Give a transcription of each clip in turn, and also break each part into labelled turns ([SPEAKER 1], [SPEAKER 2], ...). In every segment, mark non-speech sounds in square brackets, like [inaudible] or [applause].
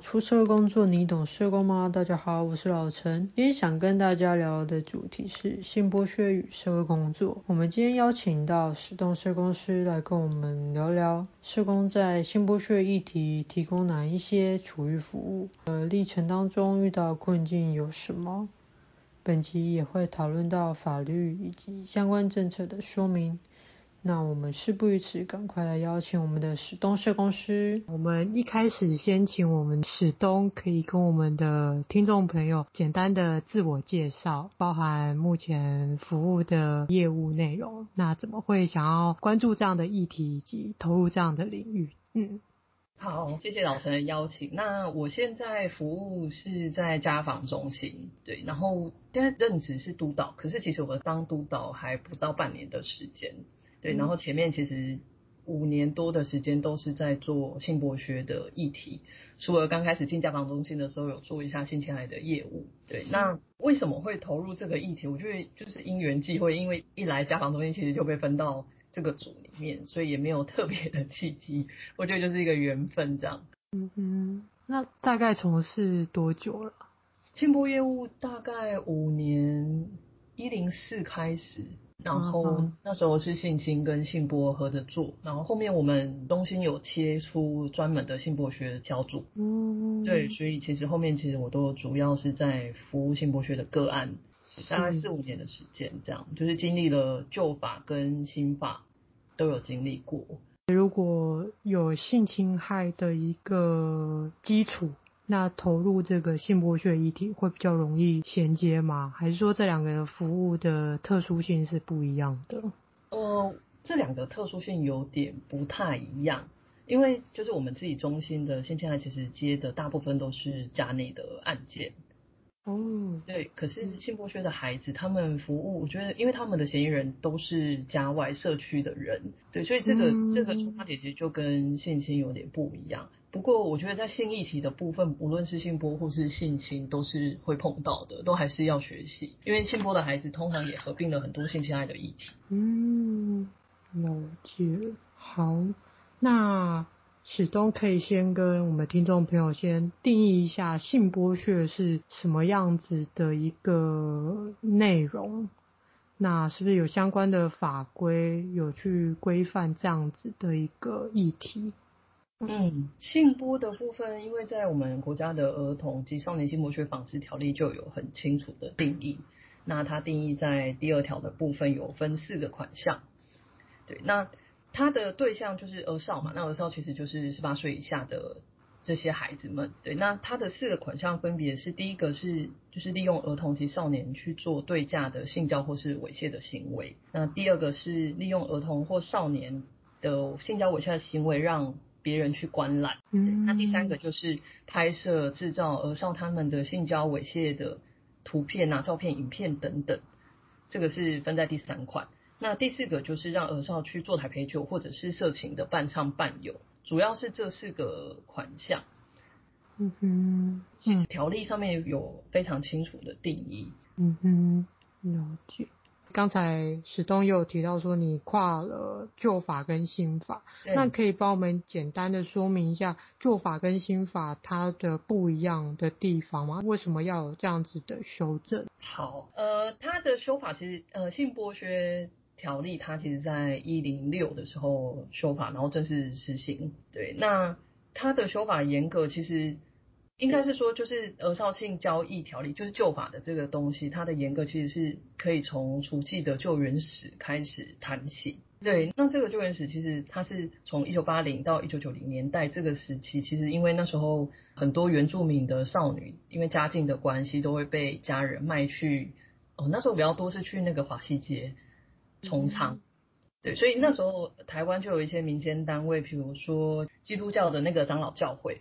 [SPEAKER 1] 出社工作，你懂社工吗？大家好，我是老陈。今天想跟大家聊的主题是性剥削与社会工作。我们今天邀请到史东社工师来跟我们聊聊社工在性剥削议题提供哪一些处遇服务，呃，历程当中遇到困境有什么？本集也会讨论到法律以及相关政策的说明。那我们事不宜迟，赶快来邀请我们的史东社工师。我们一开始先请我们史东可以跟我们的听众朋友简单的自我介绍，包含目前服务的业务内容。那怎么会想要关注这样的议题以及投入这样的领域？嗯，
[SPEAKER 2] 好，谢谢老陈的邀请。那我现在服务是在家访中心，对，然后现在任职是督导，可是其实我当督导还不到半年的时间。对，然后前面其实五年多的时间都是在做性剥削的议题，除了刚开始进家访中心的时候有做一下性侵害的业务。对，那为什么会投入这个议题？我觉得就是因缘际会，因为一来家访中心其实就被分到这个组里面，所以也没有特别的契机，我觉得就是一个缘分这样。
[SPEAKER 1] 嗯哼，那大概从事多久了？
[SPEAKER 2] 性剥业务大概五年，一零四开始。然后那时候是性侵跟性剥合着做，然后后面我们中心有切出专门的性剥削小组，嗯，对，所以其实后面其实我都主要是在服务性剥削的个案，大概四五年的时间，这样就是经历了旧法跟新法都有经历过。
[SPEAKER 1] 如果有性侵害的一个基础。那投入这个性剥削议题会比较容易衔接吗？还是说这两个服务的特殊性是不一样的？
[SPEAKER 2] 呃，这两个特殊性有点不太一样，因为就是我们自己中心的性侵害，其实接的大部分都是家内的案件。哦，对。可是性剥削的孩子，他们服务，我觉得，因为他们的嫌疑人都是家外社区的人，对，所以这个、嗯、这个出发点其实就跟性侵有点不一样。不过，我觉得在性议题的部分，无论是性剥或是性侵，都是会碰到的，都还是要学习。因为性剥的孩子通常也合并了很多性侵害的议题。
[SPEAKER 1] 嗯，了解。好，那史东可以先跟我们听众朋友先定义一下性剥削是什么样子的一个内容？那是不是有相关的法规有去规范这样子的一个议题？
[SPEAKER 2] 嗯，性剥的部分，因为在我们国家的儿童及少年性剥削防治条例就有很清楚的定义。那它定义在第二条的部分有分四个款项。对，那它的对象就是儿少嘛，那儿少其实就是十八岁以下的这些孩子们。对，那它的四个款项分别是第一个是就是利用儿童及少年去做对价的性交或是猥亵的行为。那第二个是利用儿童或少年的性交猥亵的行为让别人去观览，嗯，那第三个就是拍摄、制造儿少他们的性交猥亵的图片啊、照片、影片等等，这个是分在第三款。那第四个就是让儿少去做台陪酒或者是色情的伴唱伴游，主要是这四个款项。嗯哼，其实条例上面有非常清楚的定义。
[SPEAKER 1] 嗯哼，了解。刚才史东又有提到说你跨了旧法跟新法，那可以帮我们简单的说明一下旧法跟新法它的不一样的地方吗？为什么要有这样子的修正？
[SPEAKER 2] 好，呃，它的修法其实呃性剥削条例它其实在一零六的时候修法，然后正式实行。对，那它的修法严格其实。应该是说，就是额少性交易条例，就是旧法的这个东西，它的严格其实是可以从除记的救援史开始谈起。对，那这个救援史其实它是从一九八零到一九九零年代这个时期，其实因为那时候很多原住民的少女，因为家境的关系，都会被家人卖去。哦，那时候比较多是去那个华西街充仓。对，所以那时候台湾就有一些民间单位，比如说基督教的那个长老教会。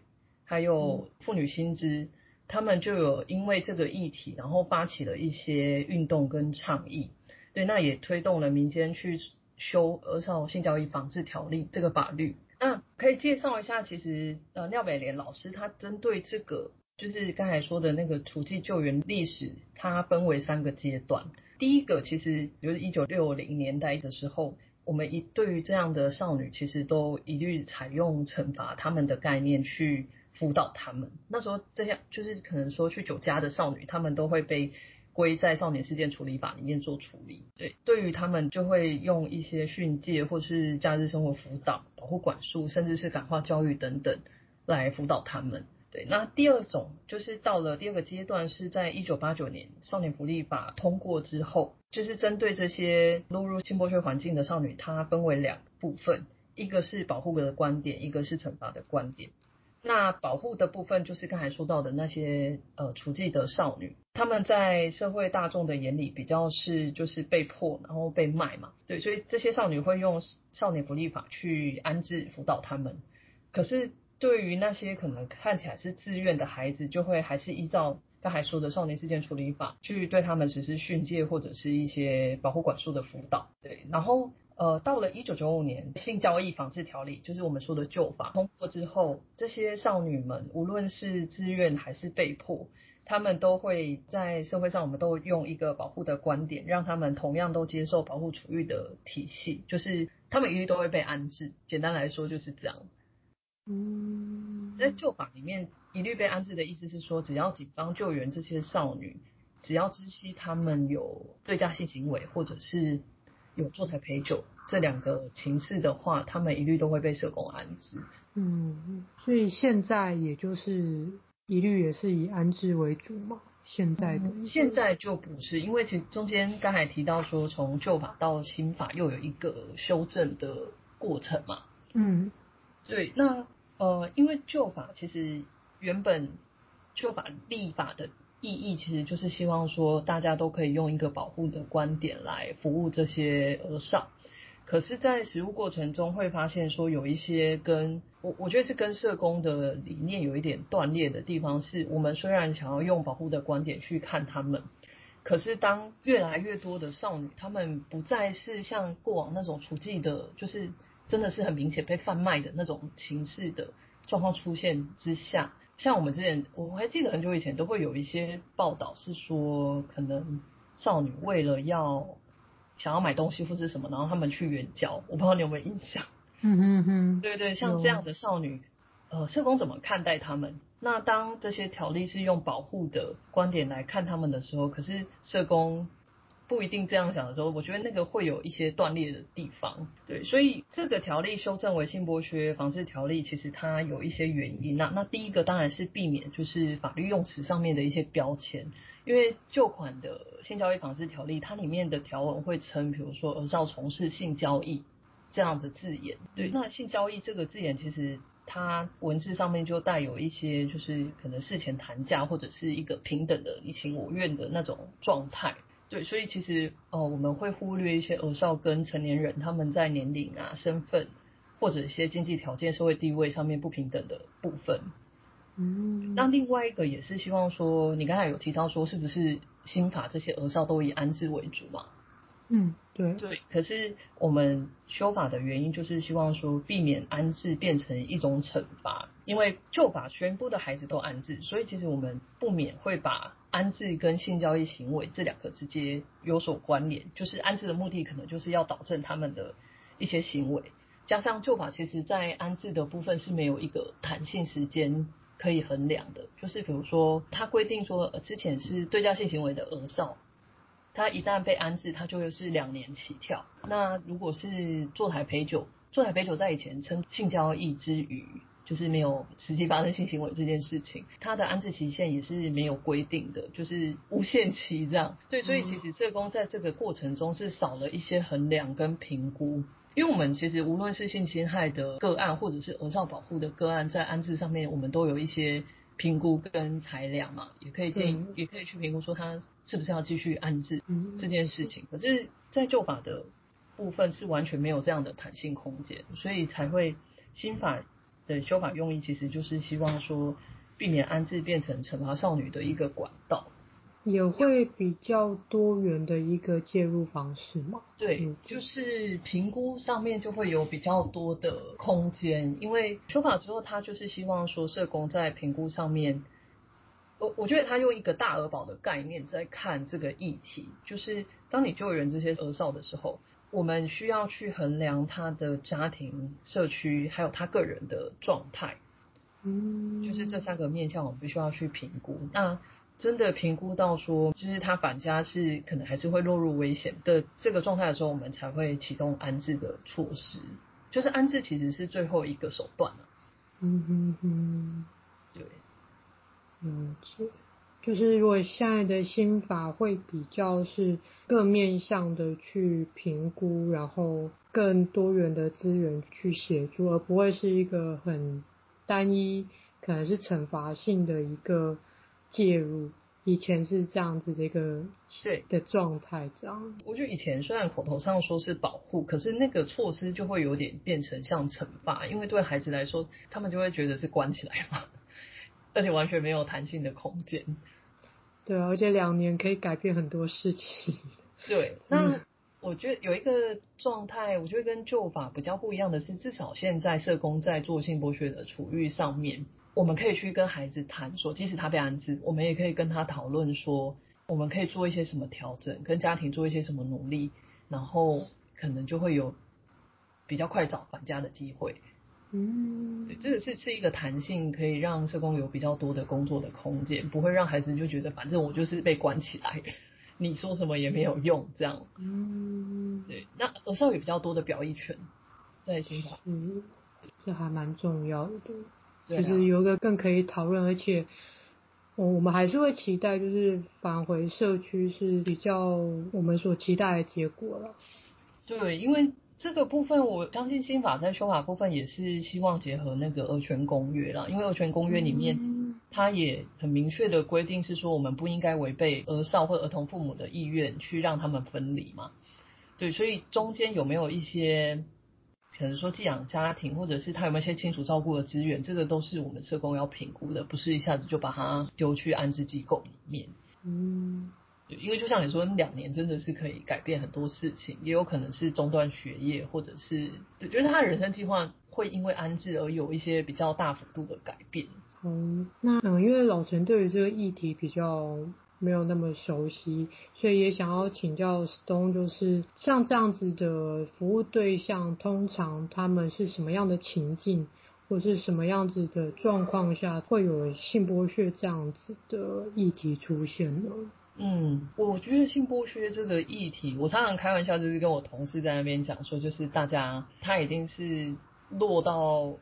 [SPEAKER 2] 还有妇女新知，他们就有因为这个议题，然后发起了一些运动跟倡议。对，那也推动了民间去修儿少性交易防治条例这个法律。那可以介绍一下，其实呃廖美莲老师他针对这个，就是刚才说的那个除记救援历史，它分为三个阶段。第一个其实就是一九六零年代的时候，我们一对于这样的少女，其实都一律采用惩罚他们的概念去。辅导他们。那时候这些就是可能说去酒家的少女，他们都会被归在少年事件处理法里面做处理。对，对于他们就会用一些训诫或是假日生活辅导、保护管束，甚至是感化教育等等来辅导他们。对，那第二种就是到了第二个阶段，是在一九八九年少年福利法通过之后，就是针对这些落入性剥削环境的少女，它分为两部分，一个是保护的观点，一个是惩罚的观点。那保护的部分就是刚才说到的那些呃处境的少女，他们在社会大众的眼里比较是就是被迫然后被卖嘛，对，所以这些少女会用少年福利法去安置辅导他们，可是。对于那些可能看起来是自愿的孩子，就会还是依照刚才说的少年事件处理法去对他们实施训诫或者是一些保护管束的辅导。对，然后呃，到了一九九五年性交易防治条例，就是我们说的旧法通过之后，这些少女们无论是自愿还是被迫，他们都会在社会上，我们都用一个保护的观点，让他们同样都接受保护处遇的体系，就是他们一律都会被安置。简单来说就是这样。
[SPEAKER 1] 嗯，
[SPEAKER 2] 在旧法里面，一律被安置的意思是说，只要警方救援这些少女，只要知悉他们有对价性行为或者是有坐台陪酒这两个情事的话，他们一律都会被社工安置。
[SPEAKER 1] 嗯，所以现在也就是一律也是以安置为主嘛？现在的、
[SPEAKER 2] 嗯、现在就不是，因为其实中间刚才提到说，从旧法到新法又有一个修正的过程嘛。
[SPEAKER 1] 嗯，
[SPEAKER 2] 对，那。呃，因为旧法其实原本旧法立法的意义，其实就是希望说大家都可以用一个保护的观点来服务这些儿少。可是，在实务过程中会发现说，有一些跟我我觉得是跟社工的理念有一点断裂的地方，是我们虽然想要用保护的观点去看他们，可是当越来越多的少女，她们不再是像过往那种处境的，就是。真的是很明显被贩卖的那种情势的状况出现之下，像我们之前我还记得很久以前都会有一些报道是说，可能少女为了要想要买东西或是什么，然后他们去援交，我不知道你有没有印象？[laughs]
[SPEAKER 1] 嗯嗯嗯，
[SPEAKER 2] 对对，像这样的少女，呃，社工怎么看待他们？那当这些条例是用保护的观点来看他们的时候，可是社工。不一定这样想的时候，我觉得那个会有一些断裂的地方。对，所以这个条例修正为性剥削防治条例，其实它有一些原因。那那第一个当然是避免就是法律用词上面的一些标签，因为旧款的性交易防治条例，它里面的条文会称，比如说儿少从事性交易这样的字眼。对，那性交易这个字眼，其实它文字上面就带有一些就是可能事前谈价或者是一个平等的你情我愿的那种状态。对，所以其实呃，我们会忽略一些儿少跟成年人他们在年龄啊、身份或者一些经济条件、社会地位上面不平等的部分。
[SPEAKER 1] 嗯，
[SPEAKER 2] 那另外一个也是希望说，你刚才有提到说，是不是新法这些儿少都以安置为主嘛？
[SPEAKER 1] 嗯，对
[SPEAKER 2] 对。可是我们修法的原因就是希望说，避免安置变成一种惩罚，因为旧法全部的孩子都安置，所以其实我们不免会把。安置跟性交易行为这两个之间有所关联，就是安置的目的可能就是要导正他们的一些行为，加上旧法其实在安置的部分是没有一个弹性时间可以衡量的，就是比如说他规定说，之前是对价性行为的额少，他一旦被安置，他就会是两年起跳。那如果是坐台陪酒，坐台陪酒在以前称性交易之余。就是没有实际发生性行为这件事情，它的安置期限也是没有规定的，就是无限期这样。对，所以其实社工在这个过程中是少了一些衡量跟评估，因为我们其实无论是性侵害的个案，或者是儿少保护的个案，在安置上面我们都有一些评估跟裁量嘛，也可以建议，也可以去评估说他是不是要继续安置这件事情。可是，在旧法的部分是完全没有这样的弹性空间，所以才会新法。的修法用意其实就是希望说，避免安置变成惩罚少女的一个管道，
[SPEAKER 1] 也会比较多元的一个介入方式嘛。
[SPEAKER 2] 对，就是评估上面就会有比较多的空间，因为修法之后，他就是希望说，社工在评估上面，我我觉得他用一个大儿保的概念在看这个议题，就是当你救援这些儿少的时候。我们需要去衡量他的家庭、社区，还有他个人的状态。嗯，就是这三个面向，我们必须要去评估。那真的评估到说，就是他返家是可能还是会落入危险的这个状态的时候，我们才会启动安置的措施。就是安置其实是最后一个手段了。
[SPEAKER 1] 嗯哼哼，
[SPEAKER 2] 对，
[SPEAKER 1] 嗯，是，就是如果现在的心法会比较是各面向的去评估，然后更多元的资源去协助，而不会是一个很单一，可能是惩罚性的一个介入。以前是这样子的一个对的状态，这样。
[SPEAKER 2] 我觉得以前虽然口头上说是保护，可是那个措施就会有点变成像惩罚，因为对孩子来说，他们就会觉得是关起来嘛，而且完全没有弹性的空间。
[SPEAKER 1] 对，而且两年可以改变很多事情。
[SPEAKER 2] 对，那我觉得有一个状态，我觉得跟旧法比较不一样的是，至少现在社工在做性剥削的处遇上面。我们可以去跟孩子谈说，即使他被安置，我们也可以跟他讨论说，我们可以做一些什么调整，跟家庭做一些什么努力，然后可能就会有比较快找返家的机会。嗯，对，这个是是一个弹性，可以让社工有比较多的工作的空间，不会让孩子就觉得反正我就是被关起来，[laughs] 你说什么也没有用这样。嗯，对，那儿少有比较多的表意权在心法，
[SPEAKER 1] 嗯，这还蛮重要的。就是有一个更可以讨论，而且我我们还是会期待，就是返回社区是比较我们所期待的结果了。
[SPEAKER 2] 对，因为这个部分，我相信新法在修法部分也是希望结合那个儿权公约啦，因为儿权公约里面，它也很明确的规定是说，我们不应该违背儿少或儿童父母的意愿去让他们分离嘛。对，所以中间有没有一些？可能说寄养家庭，或者是他有没有一些亲属照顾的资源，这个都是我们社工要评估的，不是一下子就把他丢去安置机构里面。嗯，因为就像你说，两年真的是可以改变很多事情，也有可能是中断学业，或者是对，就是他的人生计划会因为安置而有一些比较大幅度的改变。
[SPEAKER 1] 嗯，那嗯，因为老陈对于这个议题比较。没有那么熟悉，所以也想要请教 Stone，就是像这样子的服务对象，通常他们是什么样的情境，或是什么样子的状况下会有性剥削这样子的议题出现呢？
[SPEAKER 2] 嗯，我觉得性剥削这个议题，我常常开玩笑，就是跟我同事在那边讲说，就是大家他已经是落到。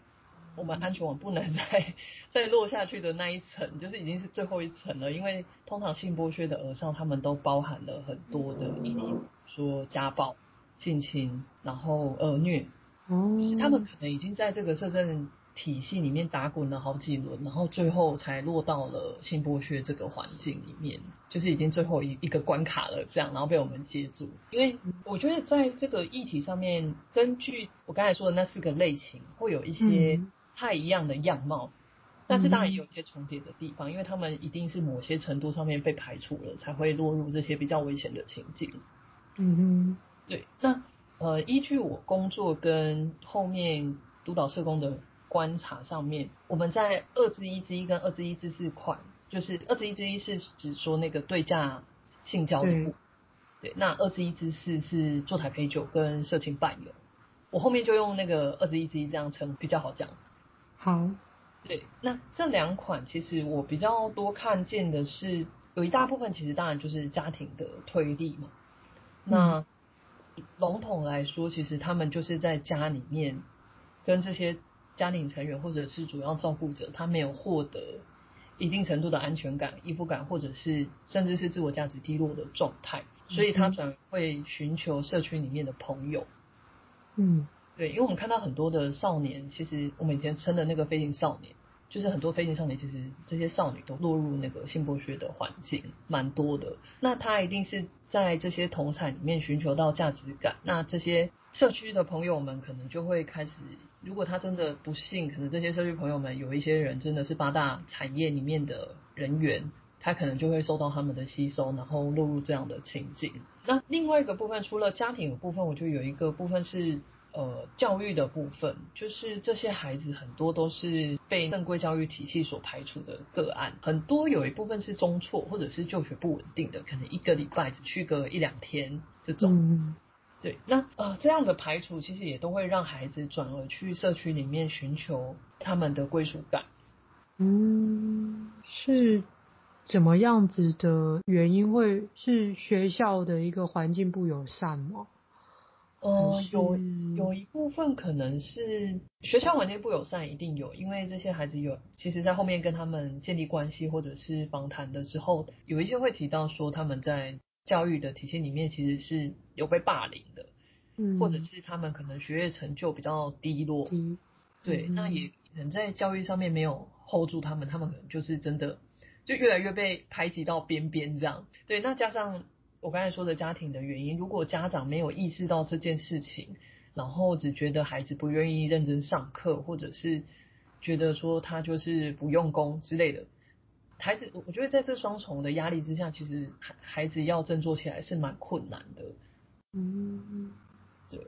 [SPEAKER 2] 我们安全网不能再 [laughs] 再落下去的那一层，就是已经是最后一层了。因为通常性剥削的额上，他们都包含了很多的议题，说家暴、性侵，然后恶虐，就是他们可能已经在这个社政体系里面打滚了好几轮，然后最后才落到了性剥削这个环境里面，就是已经最后一一个关卡了，这样，然后被我们接住。因为我觉得在这个议题上面，根据我刚才说的那四个类型，会有一些。太一样的样貌，但是当然也有一些重叠的地方，嗯，因为他们一定是某些程度上面被排除了，才会落入这些比较危险的情境。嗯哼，对。那呃，依据我工作跟后面督导社工的观察上面，我们在二之一之一跟二之一之四款，就是二之一之一是指说那个对价性交的部，对，那二之一之四是坐台陪酒跟色情伴游，我后面就用那个二之一之一这样称比较好讲。
[SPEAKER 1] 好，
[SPEAKER 2] 对，那这两款其实我比较多看见的是，有一大部分其实当然就是家庭的推力嘛。那笼统来说，其实他们就是在家里面跟这些家庭成员或者是主要照顾者，他没有获得一定程度的安全感、依附感，或者是甚至是自我价值低落的状态，所以他转而会寻求社区里面的朋友。嗯。对，因为我们看到很多的少年，其实我们以前称的那个飞行少年，就是很多飞行少年，其实这些少女都落入那个性剥削的环境，蛮多的。那他一定是在这些同侪里面寻求到价值感。那这些社区的朋友们可能就会开始，如果他真的不幸，可能这些社区朋友们有一些人真的是八大产业里面的人员，他可能就会受到他们的吸收，然后落入这样的情境。那另外一个部分，除了家庭的部分，我就有一个部分是。呃，教育的部分，就是这些孩子很多都是被正规教育体系所排除的个案，很多有一部分是中辍或者是就学不稳定的，可能一个礼拜只去个一两天这种。对，那呃这样的排除其实也都会让孩子转而去社区里面寻求他们的归属感，
[SPEAKER 1] 嗯，是怎么样子的原因？会是学校的一个环境不友善吗？
[SPEAKER 2] 呃，有有一部分可能是学校环境不友善，一定有，因为这些孩子有，其实在后面跟他们建立关系或者是访谈的时候，有一些会提到说他们在教育的体系里面其实是有被霸凌的，嗯，或者是他们可能学业成就比较低落，嗯，对，那也可能在教育上面没有 hold 住他们，他们可能就是真的就越来越被排挤到边边这样，对，那加上。我刚才说的家庭的原因，如果家长没有意识到这件事情，然后只觉得孩子不愿意认真上课，或者是觉得说他就是不用功之类的，孩子，我觉得在这双重的压力之下，其实孩孩子要振作起来是蛮困难的。
[SPEAKER 1] 嗯，对，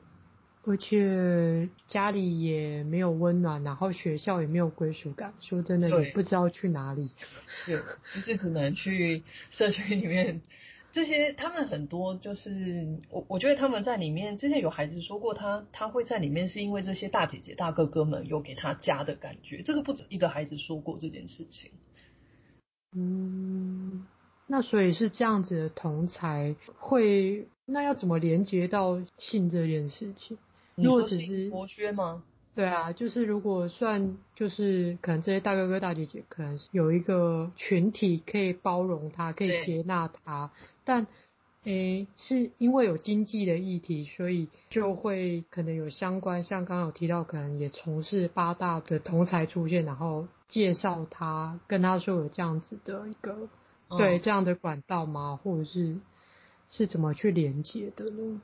[SPEAKER 1] 而且家里也没有温暖，然后学校也没有归属感，说真的也不知道去哪里。[laughs]
[SPEAKER 2] 对，就是只能去社区里面。这些他们很多就是我，我觉得他们在里面之前有孩子说过他，他他会在里面是因为这些大姐姐大哥哥们有给他家的感觉，这个不止一个孩子说过这件事情。
[SPEAKER 1] 嗯，那所以是这样子的同才会，那要怎么连接到性这件事情？如果只是
[SPEAKER 2] 剥削吗？
[SPEAKER 1] 对啊，就是如果算就是可能这些大哥哥大姐姐可能有一个群体可以包容他，可以接纳他。但，诶，是因为有经济的议题，所以就会可能有相关，像刚刚有提到，可能也从事八大的同才出现，然后介绍他，跟他说有这样子的一个，哦、对这样的管道吗？或者是是怎么去连接的呢？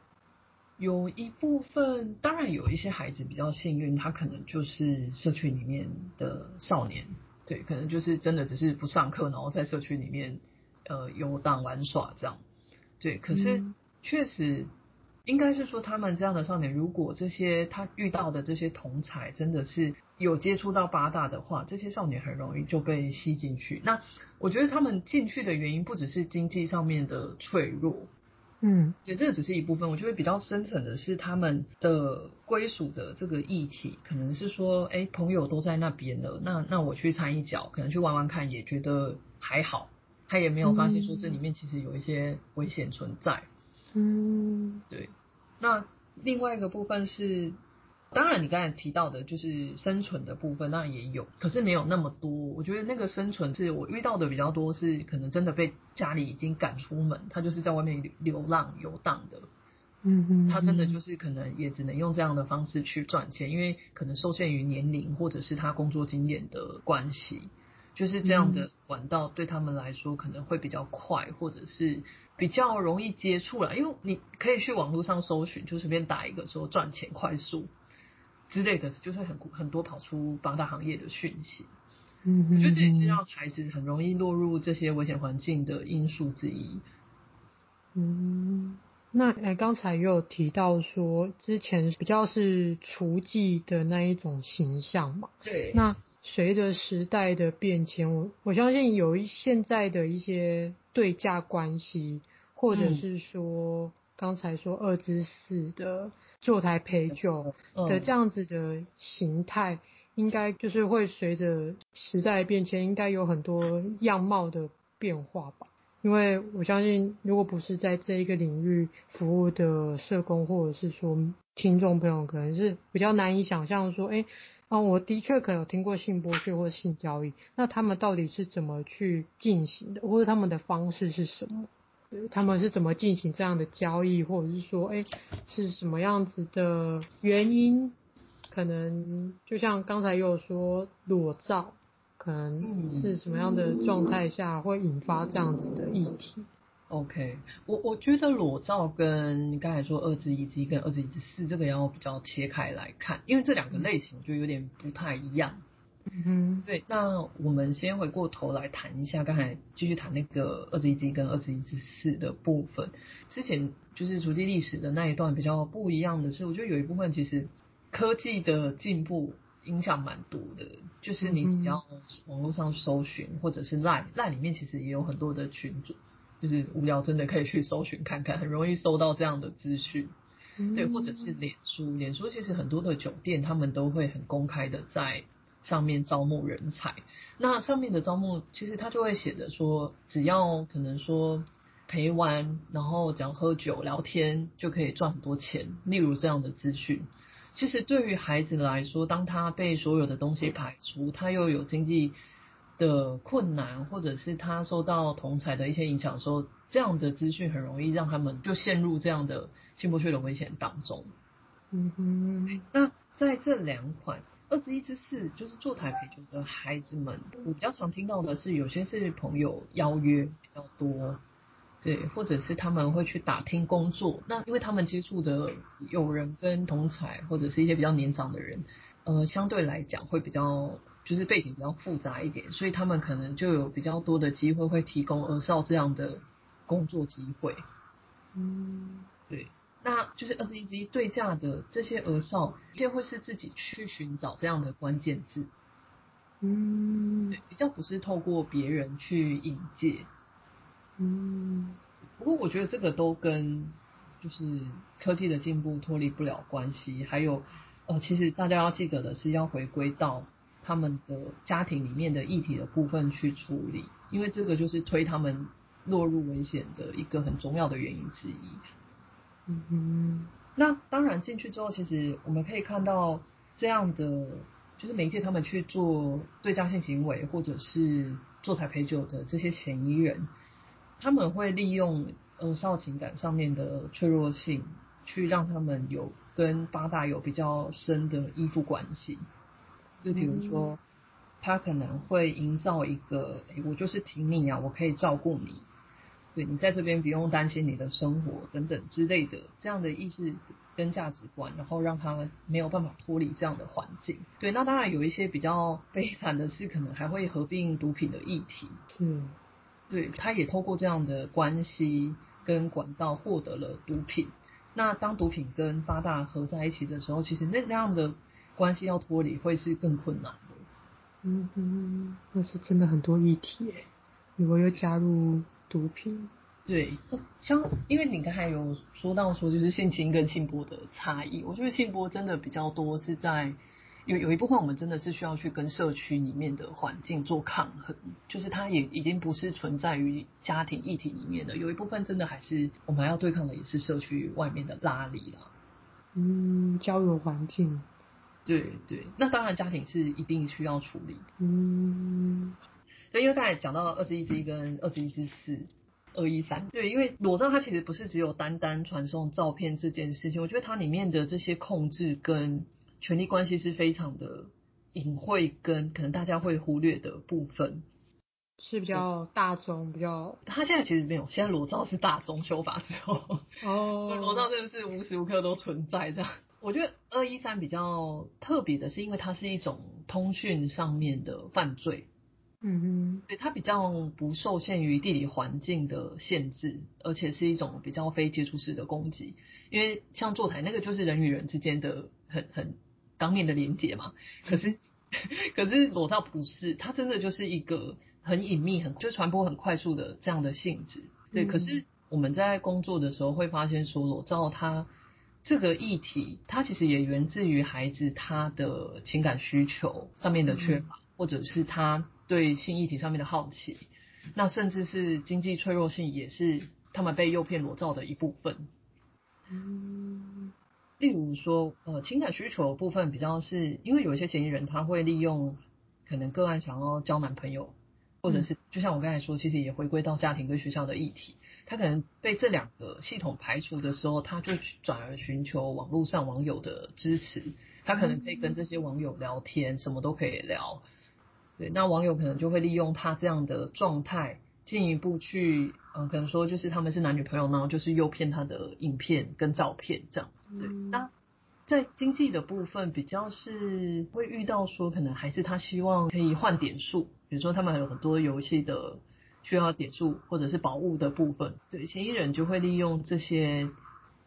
[SPEAKER 2] 有一部分，当然有一些孩子比较幸运，他可能就是社区里面的少年，对，可能就是真的只是不上课，然后在社区里面。呃，游荡玩耍这样，对。可是确实，应该是说他们这样的少年，如果这些他遇到的这些同才真的是有接触到八大的话，这些少年很容易就被吸进去。那我觉得他们进去的原因不只是经济上面的脆弱，嗯，也，这个只是一部分。我觉得比较深层的是他们的归属的这个议题，可能是说，哎，朋友都在那边了，那那我去掺一脚，可能去玩玩看，也觉得还好。他也没有发现说这里面其实有一些危险存在。嗯，对。那另外一个部分是，当然你刚才提到的就是生存的部分，当然也有，可是没有那么多。我觉得那个生存是我遇到的比较多，是可能真的被家里已经赶出门，他就是在外面流浪游荡的。嗯嗯。他真的就是可能也只能用这样的方式去赚钱，因为可能受限于年龄或者是他工作经验的关系。就是这样的管道对他们来说可能会比较快，或者是比较容易接触了，因为你可以去网络上搜寻，就随便打一个说赚钱快速之类的，就是很很多跑出八大行业的讯息。嗯，我觉得这也是让孩子很容易落入这些危险环境的因素之一。
[SPEAKER 1] 嗯，那诶刚才也有提到说之前比较是厨妓的那一种形象嘛？
[SPEAKER 2] 对，
[SPEAKER 1] 那。随着时代的变迁，我我相信有一现在的一些对价关系，或者是说刚才说二之四的坐台陪酒的这样子的形态，应该就是会随着时代变迁，应该有很多样貌的变化吧。因为我相信，如果不是在这一个领域服务的社工，或者是说听众朋友，可能是比较难以想象说，哎。哦，我的确可能有听过性剥削或性交易，那他们到底是怎么去进行的，或者他们的方式是什么？他们是怎么进行这样的交易，或者是说，哎，是什么样子的原因？可能就像刚才又有说裸照，可能是什么样的状态下会引发这样子的议题
[SPEAKER 2] ？OK，我我觉得裸照跟刚才说二之一之跟二之一之四这个要比较切开来看，因为这两个类型就有点不太一样。嗯哼，对，那我们先回过头来谈一下，刚才继续谈那个二十一之一跟二十一之四的部分。之前就是足迹历史的那一段比较不一样的是，我觉得有一部分其实科技的进步影响蛮多的，就是你只要网络上搜寻或者是 Line Line 里面其实也有很多的群组。就是无聊，真的可以去搜寻看看，很容易搜到这样的资讯。对，或者是脸书，脸书其实很多的酒店他们都会很公开的在上面招募人才。那上面的招募其实他就会写着说，只要可能说陪玩，然后讲喝酒聊天就可以赚很多钱，例如这样的资讯。其实对于孩子来说，当他被所有的东西排除，他又有经济的困难，或者是他受到同侪的一些影响的时候，这样的资讯很容易让他们就陷入这样的进不去的危险当中。
[SPEAKER 1] 嗯哼，
[SPEAKER 2] 那在这两款二之一之四，就是坐台陪酒的孩子们，我比较常听到的是，有些是朋友邀约比较多，对，或者是他们会去打听工作。那因为他们接触的友人跟同才，或者是一些比较年长的人，呃，相对来讲会比较。就是背景比较复杂一点，所以他们可能就有比较多的机会会提供儿少这样的工作机会。
[SPEAKER 1] 嗯，
[SPEAKER 2] 那就是二十一之一对价的这些儿少，就会是自己去寻找这样的关键字。
[SPEAKER 1] 嗯，
[SPEAKER 2] 比较不是透过别人去引介。
[SPEAKER 1] 嗯，
[SPEAKER 2] 不过我觉得这个都跟就是科技的进步脱离不了关系，还有呃，其实大家要记得的是要回归到。他们的家庭里面的议题的部分去处理，因为这个就是推他们落入危险的一个很重要的原因之一。
[SPEAKER 1] 嗯哼，
[SPEAKER 2] 那当然进去之后，其实我们可以看到这样的，就是媒介他们去做对价性行为，或者是做台陪酒的这些嫌疑人，他们会利用呃少情感上面的脆弱性，去让他们有跟八大有比较深的依附关系。就比如说，他可能会营造一个，欸、我就是挺你啊，我可以照顾你，对，你在这边不用担心你的生活等等之类的这样的意识跟价值观，然后让他们没有办法脱离这样的环境。对，那当然有一些比较 [laughs] 悲惨的是，可能还会合并毒品的议题。
[SPEAKER 1] 嗯，
[SPEAKER 2] 对，他也透过这样的关系跟管道获得了毒品。那当毒品跟八大合在一起的时候，其实那那样的。关系要脱离会是更困难的。
[SPEAKER 1] 嗯哼，那是真的很多议题诶。如果又加入毒品，
[SPEAKER 2] 对，像因为你刚才有说到说就是性侵跟性剥的差异，我觉得性剥真的比较多是在有有一部分我们真的是需要去跟社区里面的环境做抗衡，就是它也已经不是存在于家庭议题里面的，有一部分真的还是我们还要对抗的也是社区外面的拉力啦。
[SPEAKER 1] 嗯，交友环境。
[SPEAKER 2] 对对，那当然家庭是一定需要处理。
[SPEAKER 1] 嗯，
[SPEAKER 2] 对，因为刚才讲到二之一之一跟二之一之四，二一三，对，因为裸照它其实不是只有单单传送照片这件事情，我觉得它里面的这些控制跟权力关系是非常的隐晦，跟可能大家会忽略的部分，
[SPEAKER 1] 是比较大众，比较。
[SPEAKER 2] 它现在其实没有，现在裸照是大众修法之后，
[SPEAKER 1] 哦，
[SPEAKER 2] 裸照真的是无时无刻都存在的。我觉得二一三比较特别的是，因为它是一种通讯上面的犯罪，
[SPEAKER 1] 嗯哼，
[SPEAKER 2] 对，它比较不受限于地理环境的限制，而且是一种比较非接触式的攻击。因为像坐台那个就是人与人之间的很很当面的连接嘛，可是 [laughs] 可是裸照不是，它真的就是一个很隐秘、很就传播很快速的这样的性质。对，嗯、可是我们在工作的时候会发现说，裸照它。这个议题，它其实也源自于孩子他的情感需求上面的缺乏，嗯、或者是他对性议题上面的好奇，那甚至是经济脆弱性也是他们被诱骗裸照的一部分。
[SPEAKER 1] 嗯，
[SPEAKER 2] 例如说，呃，情感需求的部分比较是因为有一些嫌疑人他会利用可能个案想要交男朋友，或者是、嗯、就像我刚才说，其实也回归到家庭跟学校的议题。他可能被这两个系统排除的时候，他就转而寻求网络上网友的支持。他可能可以跟这些网友聊天，什么都可以聊。对，那网友可能就会利用他这样的状态，进一步去，嗯、呃，可能说就是他们是男女朋友，然后就是诱骗他的影片跟照片这样。对，那在经济的部分，比较是会遇到说，可能还是他希望可以换点数，比如说他们还有很多游戏的。需要点数或者是宝物的部分，对，嫌疑人就会利用这些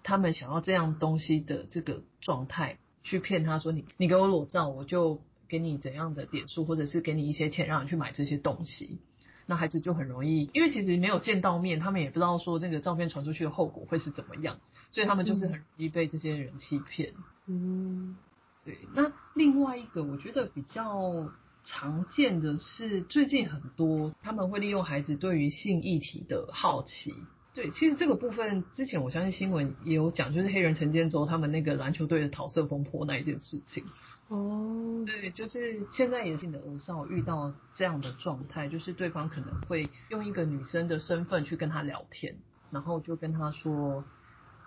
[SPEAKER 2] 他们想要这样东西的这个状态去骗他说，你你给我裸照，我就给你怎样的点数，或者是给你一些钱让你去买这些东西。那孩子就很容易，因为其实没有见到面，他们也不知道说那个照片传出去的后果会是怎么样，所以他们就是很容易被这些人欺骗。
[SPEAKER 1] 嗯，
[SPEAKER 2] 对，那另外一个我觉得比较常见的是，最近很多他们会利用孩子对于性议题的好奇。对，其实这个部分之前我相信新闻也有讲，就是黑人陈建州他们那个篮球队的桃色风波那一件事情。
[SPEAKER 1] 哦，
[SPEAKER 2] 对，就是现在也是你的儿少遇到这样的状态，就是对方可能会用一个女生的身份去跟他聊天，然后就跟他说，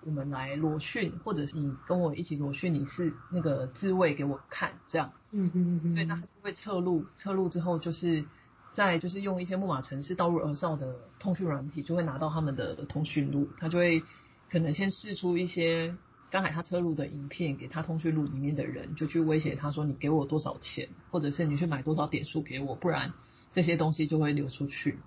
[SPEAKER 2] 我们来裸训，或者是你跟我一起裸训，你是那个自慰给我看，这样。
[SPEAKER 1] 嗯嗯嗯哼。
[SPEAKER 2] 对，那他就会侧录，侧录之后就是。再就是用一些木马程式导入儿少的通讯软体，就会拿到他们的通讯录，他就会可能先试出一些刚才他侧录的影片给他通讯录里面的人，就去威胁他说，你给我多少钱，或者是你去买多少点数给我，不然这些东西就会流出去。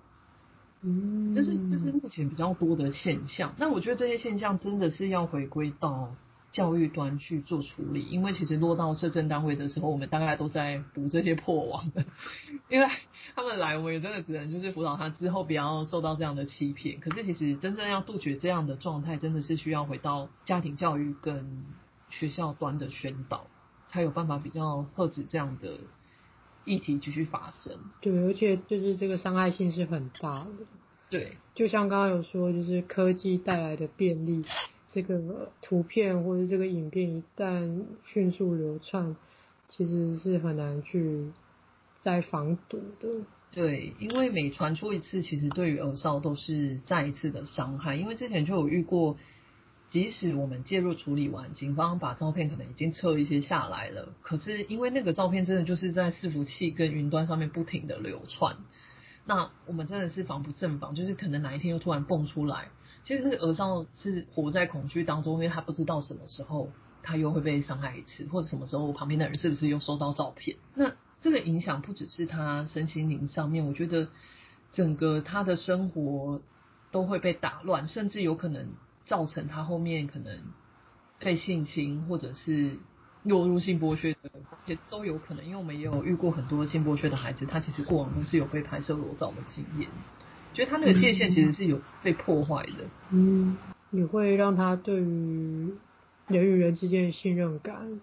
[SPEAKER 1] 嗯，
[SPEAKER 2] 这是这是目前比较多的现象。那我觉得这些现象真的是要回归到。教育端去做处理，因为其实落到社政单位的时候，我们大概都在补这些破网的，因为他们来，我们也真的只能就是辅导他之后不要受到这样的欺骗。可是其实真正要杜绝这样的状态，真的是需要回到家庭教育跟学校端的宣导，才有办法比较遏止这样的议题继续发生。
[SPEAKER 1] 对，而且就是这个伤害性是很大的。
[SPEAKER 2] 对，
[SPEAKER 1] 就像刚刚有说，就是科技带来的便利。这个图片或者这个影片一旦迅速流窜，其实是很难去再防堵的。
[SPEAKER 2] 对，因为每传出一次，其实对于耳少都是再一次的伤害。因为之前就有遇过，即使我们介入处理完，警方把照片可能已经撤一些下来了，可是因为那个照片真的就是在伺服器跟云端上面不停的流窜，那我们真的是防不胜防，就是可能哪一天又突然蹦出来。其实那个儿少是活在恐惧当中，因为他不知道什么时候他又会被伤害一次，或者什么时候旁边的人是不是又收到照片。那这个影响不只是他身心灵上面，我觉得整个他的生活都会被打乱，甚至有可能造成他后面可能被性侵，或者是落入性剥削的，也都有可能。因为我们也有遇过很多性剥削的孩子，他其实过往都是有被拍摄裸照的经验。觉得他那个界限其实是有被破坏的，
[SPEAKER 1] 嗯，也会让他对于人与人之间的信任感，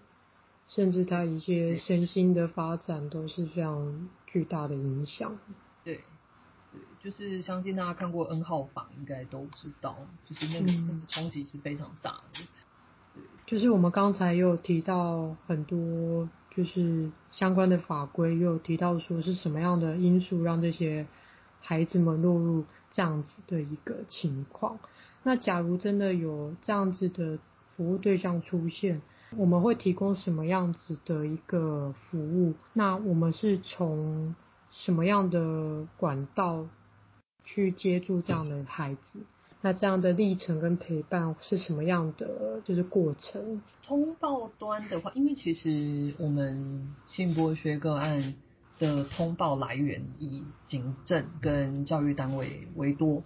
[SPEAKER 1] 甚至他一些身心的发展都是非常巨大的影响。
[SPEAKER 2] 对，对，就是相信大家看过 N 号房应该都知道，就是那个、嗯、那个冲击是非常大的。对，
[SPEAKER 1] 就是我们刚才有提到很多，就是相关的法规，又提到说是什么样的因素让这些。孩子们落入这样子的一个情况，那假如真的有这样子的服务对象出现，我们会提供什么样子的一个服务？那我们是从什么样的管道去接住这样的孩子？那这样的历程跟陪伴是什么样的？就是过程。
[SPEAKER 2] 通报端的话，因为其实我们性剥削个案。的通报来源以警政跟教育单位为多，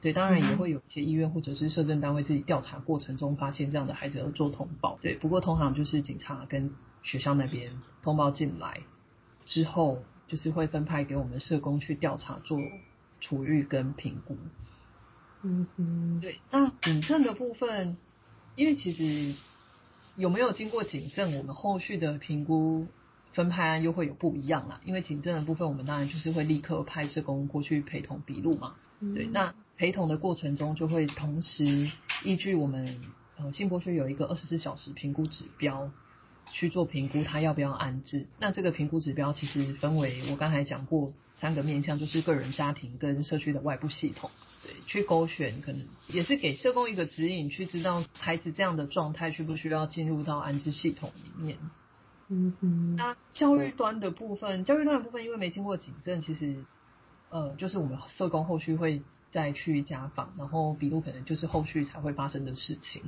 [SPEAKER 2] 对，当然也会有一些医院或者是社政单位自己调查过程中发现这样的孩子而做通报，对。不过通常就是警察跟学校那边通报进来之后，就是会分派给我们社工去调查做处遇跟评估。
[SPEAKER 1] 嗯嗯，
[SPEAKER 2] 对。那警政的部分，因为其实有没有经过警政，我们后续的评估。分派案又会有不一样啦，因为警政的部分，我们当然就是会立刻派社工过去陪同笔录嘛。
[SPEAKER 1] 嗯、
[SPEAKER 2] 对，那陪同的过程中，就会同时依据我们呃性剥削有一个二十四小时评估指标去做评估，他要不要安置。那这个评估指标其实分为我刚才讲过三个面向，就是个人、家庭跟社区的外部系统。对，去勾选可能也是给社工一个指引，去知道孩子这样的状态需不需要进入到安置系统里面。
[SPEAKER 1] 嗯哼，
[SPEAKER 2] 那教育端的部分，教育端的部分，因为没经过警政，其实，呃，就是我们社工后续会再去家访，然后笔录可能就是后续才会发生的事情。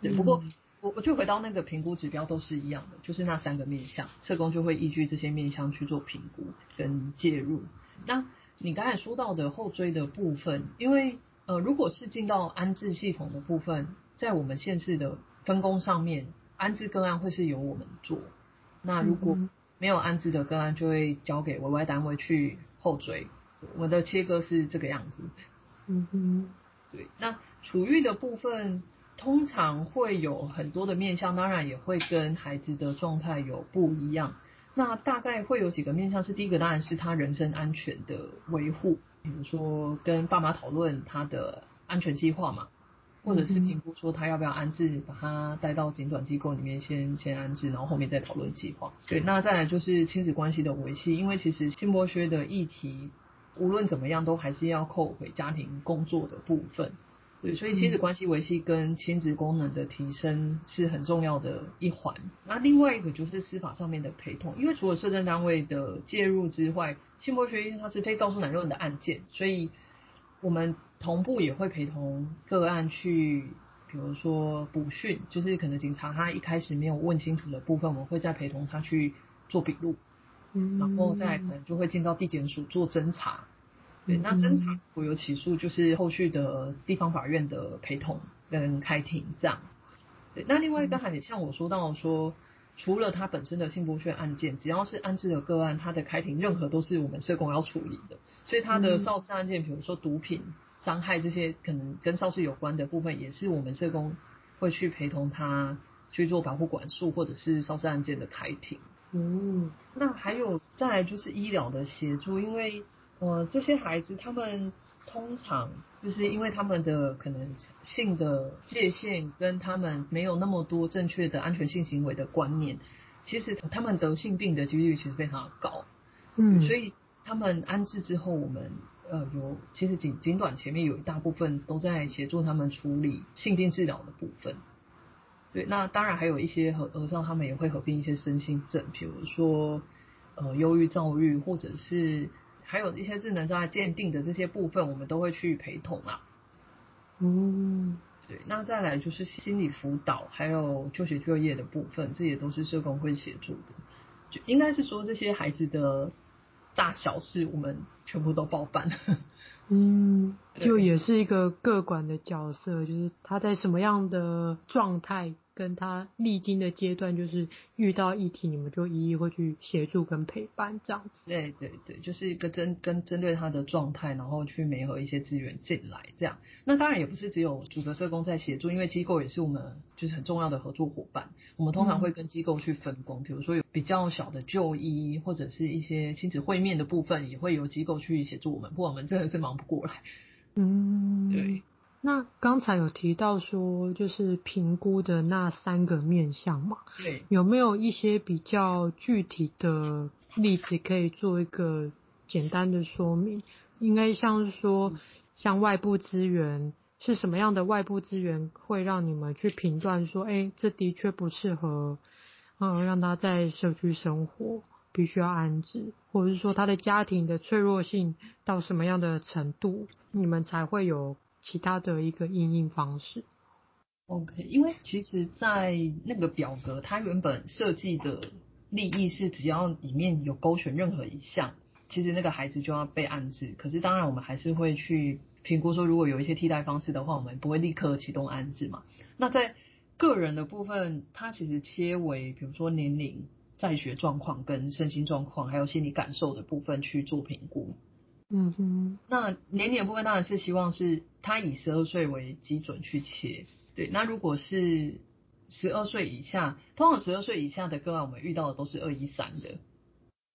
[SPEAKER 2] 对，不过我我就回到那个评估指标都是一样的，就是那三个面向，社工就会依据这些面向去做评估跟介入。那你刚才说到的后追的部分，因为呃，如果是进到安置系统的部分，在我们县市的分工上面。安置个案会是由我们做，那如果没有安置的个案，就会交给委外单位去后追。我们的切割是这个样子。
[SPEAKER 1] 嗯哼，
[SPEAKER 2] 对。那处遇的部分，通常会有很多的面向，当然也会跟孩子的状态有不一样。那大概会有几个面向，是第一个当然是他人身安全的维护，比如说跟爸妈讨论他的安全计划嘛，或者是评估说他要不要安置，把他带到警短机构里面先先安置，然后后面再讨论计划。对，那再来就是亲子关系的维系，因为其实性剥削的议题无论怎么样都还是要扣回家庭工作的部分。对，所以亲子关系维系跟亲子功能的提升是很重要的一环。那另外一个就是司法上面的陪同，因为除了社政单位的介入之外，性剥削因为它是非告诉乃论人的案件，所以我们同步也会陪同个案去，比如说补讯，就是可能警察他一开始没有问清楚的部分，我们会再陪同他去做笔录，嗯，然后再可能就会进到地检署做侦查。对，那侦查有起诉，就是后续的地方法院的陪同跟开庭这样。对，那另外刚才像我说到说，除了他本身的性剥削案件，只要是安置的个案，他的开庭任何都是我们社工要处理的。所以他的肇事案件，比如说毒品伤害这些可能跟肇事有关的部分，也是我们社工会去陪同他去做保护管束或者是肇事案件的开庭。嗯，那还有再来就是医疗的协助，因为。呃，这些孩子他们通常就是因为他们的可能性的界限跟他们没有那么多正确的安全性行为的观念，其实他们得性病的几率其实非常的高。嗯，所以他们安置之后，我们呃有其实警警短前面有一大部分都在协助他们处理性病治疗的部分。对，那当然还有一些和和尚他们也会合并一些身心症，比如说呃忧郁、躁郁或者是。还有一些智能障碍鉴定的这些部分，我们都会去陪同啊。嗯，对，那再来就是心理辅导，还有就学就业的部分，这也都是社工会协助的。就应该是说这些孩子的大小事，我们全部都包办。
[SPEAKER 1] 嗯，就也是一个各管的角色，就是他在什么样的状态。跟他历经的阶段，就是遇到议题，你们就一一会去协助跟陪伴这样子。
[SPEAKER 2] 对对对，就是一个针跟针对他的状态，然后去媒合一些资源进来这样。那当然也不是只有主责社工在协助，因为机构也是我们就是很重要的合作伙伴。我们通常会跟机构去分工，嗯、比如说有比较小的就医或者是一些亲子会面的部分，也会由机构去协助我们，不然我们真的是忙不过来。
[SPEAKER 1] 嗯，对。那刚才有提到说，就是评估的那三个面向嘛，
[SPEAKER 2] 对，
[SPEAKER 1] 有没有一些比较具体的例子可以做一个简单的说明？应该像是说，像外部资源是什么样的外部资源会让你们去评断说，哎，这的确不适合，嗯，让他在社区生活，必须要安置，或者是说他的家庭的脆弱性到什么样的程度，你们才会有。其他的一个应应方式
[SPEAKER 2] ，OK，因为其实，在那个表格，它原本设计的利益是，只要里面有勾选任何一项，其实那个孩子就要被安置。可是，当然我们还是会去评估说，如果有一些替代方式的话，我们不会立刻启动安置嘛。那在个人的部分，它其实切为，比如说年龄、在学状况、跟身心状况，还有心理感受的部分去做评估。嗯哼，那年龄的部分当然是希望是他以十二岁为基准去切，对。那如果是十二岁以下，通常十二岁以下的个案，我们遇到的都是二一三的，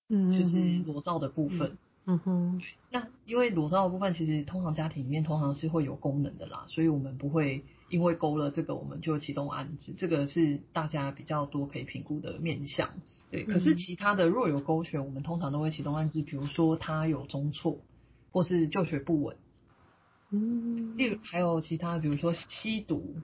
[SPEAKER 2] 嗯，就是裸照的部分。嗯哼，那因为裸照的部分，其实通常家庭里面通常是会有功能的啦，所以我们不会因为勾了这个，我们就启动安置，这个是大家比较多可以评估的面向。对，可是其他的若有勾选，我们通常都会启动安置，比如说他有中辍。或是就学不稳，嗯，例如还有其他，比如说吸毒，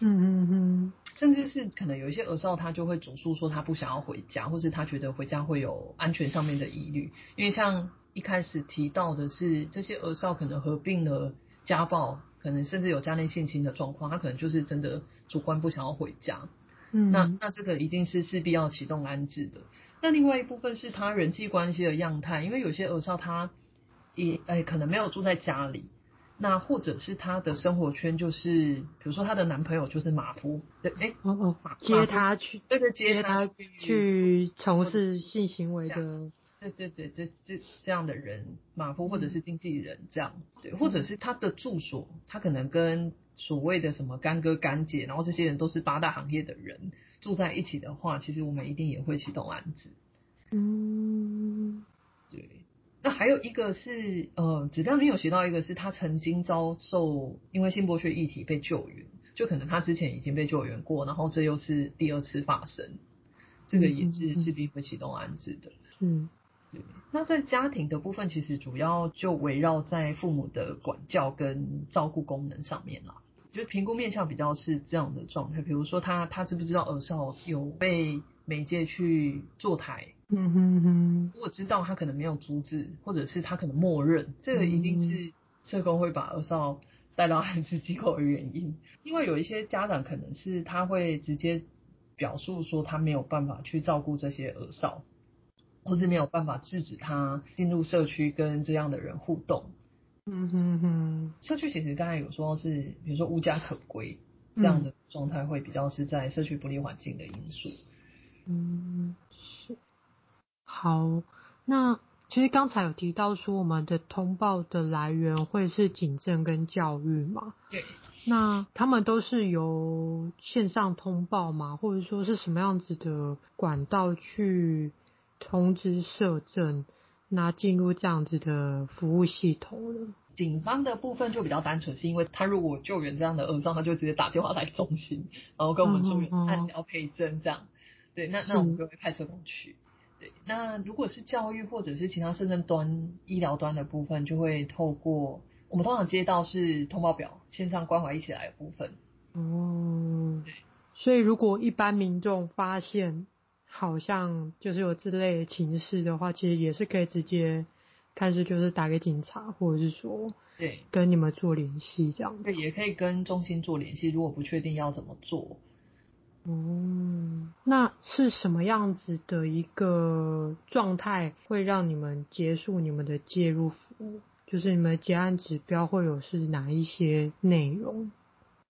[SPEAKER 2] 嗯嗯嗯，甚至是可能有一些儿少，他就会主诉说他不想要回家，或是他觉得回家会有安全上面的疑虑，因为像一开始提到的是这些儿少可能合并了家暴，可能甚至有家内性侵的状况，他可能就是真的主观不想要回家，嗯，那那这个一定是势必要启动安置的。那另外一部分是他人际关系的样态，因为有些儿少他。也哎，可能没有住在家里，那或者是他的生活圈就是，比如说他的男朋友就是马夫，对，哎，哦哦，
[SPEAKER 1] 接他去，
[SPEAKER 2] 对对，接他
[SPEAKER 1] 去从事性行为的，
[SPEAKER 2] 对对对，这这这样的人，马夫或者是经纪人这样，对，或者是他的住所，他可能跟所谓的什么干哥干姐，然后这些人都是八大行业的人住在一起的话，其实我们一定也会启动安置。
[SPEAKER 1] 嗯，
[SPEAKER 2] 对。那还有一个是，呃，指标里面有学到一个是他曾经遭受因为性剥削议题被救援，就可能他之前已经被救援过，然后这又是第二次发生，这个也是势必会启动安置的。
[SPEAKER 1] 嗯，
[SPEAKER 2] 对。那在家庭的部分，其实主要就围绕在父母的管教跟照顾功能上面啦。就评估面向比较是这样的状态，比如说他他知不知道儿少有被媒介去坐台？
[SPEAKER 1] 嗯哼哼，
[SPEAKER 2] 如果知道他可能没有阻止，或者是他可能默认，这个一定是社工会把儿少带到安置机构的原因。因为有一些家长可能是他会直接表述说他没有办法去照顾这些儿少，或是没有办法制止他进入社区跟这样的人互动。
[SPEAKER 1] 嗯哼哼，
[SPEAKER 2] 社区其实刚才有说是，比如说无家可归这样的状态，会比较是在社区不利环境的因素。
[SPEAKER 1] 嗯，是。好，那其实刚才有提到说，我们的通报的来源会是警政跟教育嘛？
[SPEAKER 2] 对。
[SPEAKER 1] 那他们都是由线上通报吗？或者说是什么样子的管道去通知社政，那进入这样子的服务系统了？
[SPEAKER 2] 警方的部分就比较单纯，是因为他如果救援这样的恶状，他就直接打电话来中心，然后跟我们说有案子要配证这样。对，那那我们就会派社工去。对，那如果是教育或者是其他社政端、医疗端的部分，就会透过我们通常接到是通报表、线上关怀一起来的部分。
[SPEAKER 1] 哦，
[SPEAKER 2] 对，
[SPEAKER 1] 所以如果一般民众发现好像就是有这类的情事的话，其实也是可以直接看是就是打给警察，或者是说对跟你们做联系这样子。
[SPEAKER 2] 对，也可以跟中心做联系，如果不确定要怎么做。
[SPEAKER 1] 哦，那是什么样子的一个状态会让你们结束你们的介入服务？就是你们结案指标会有是哪一些内容？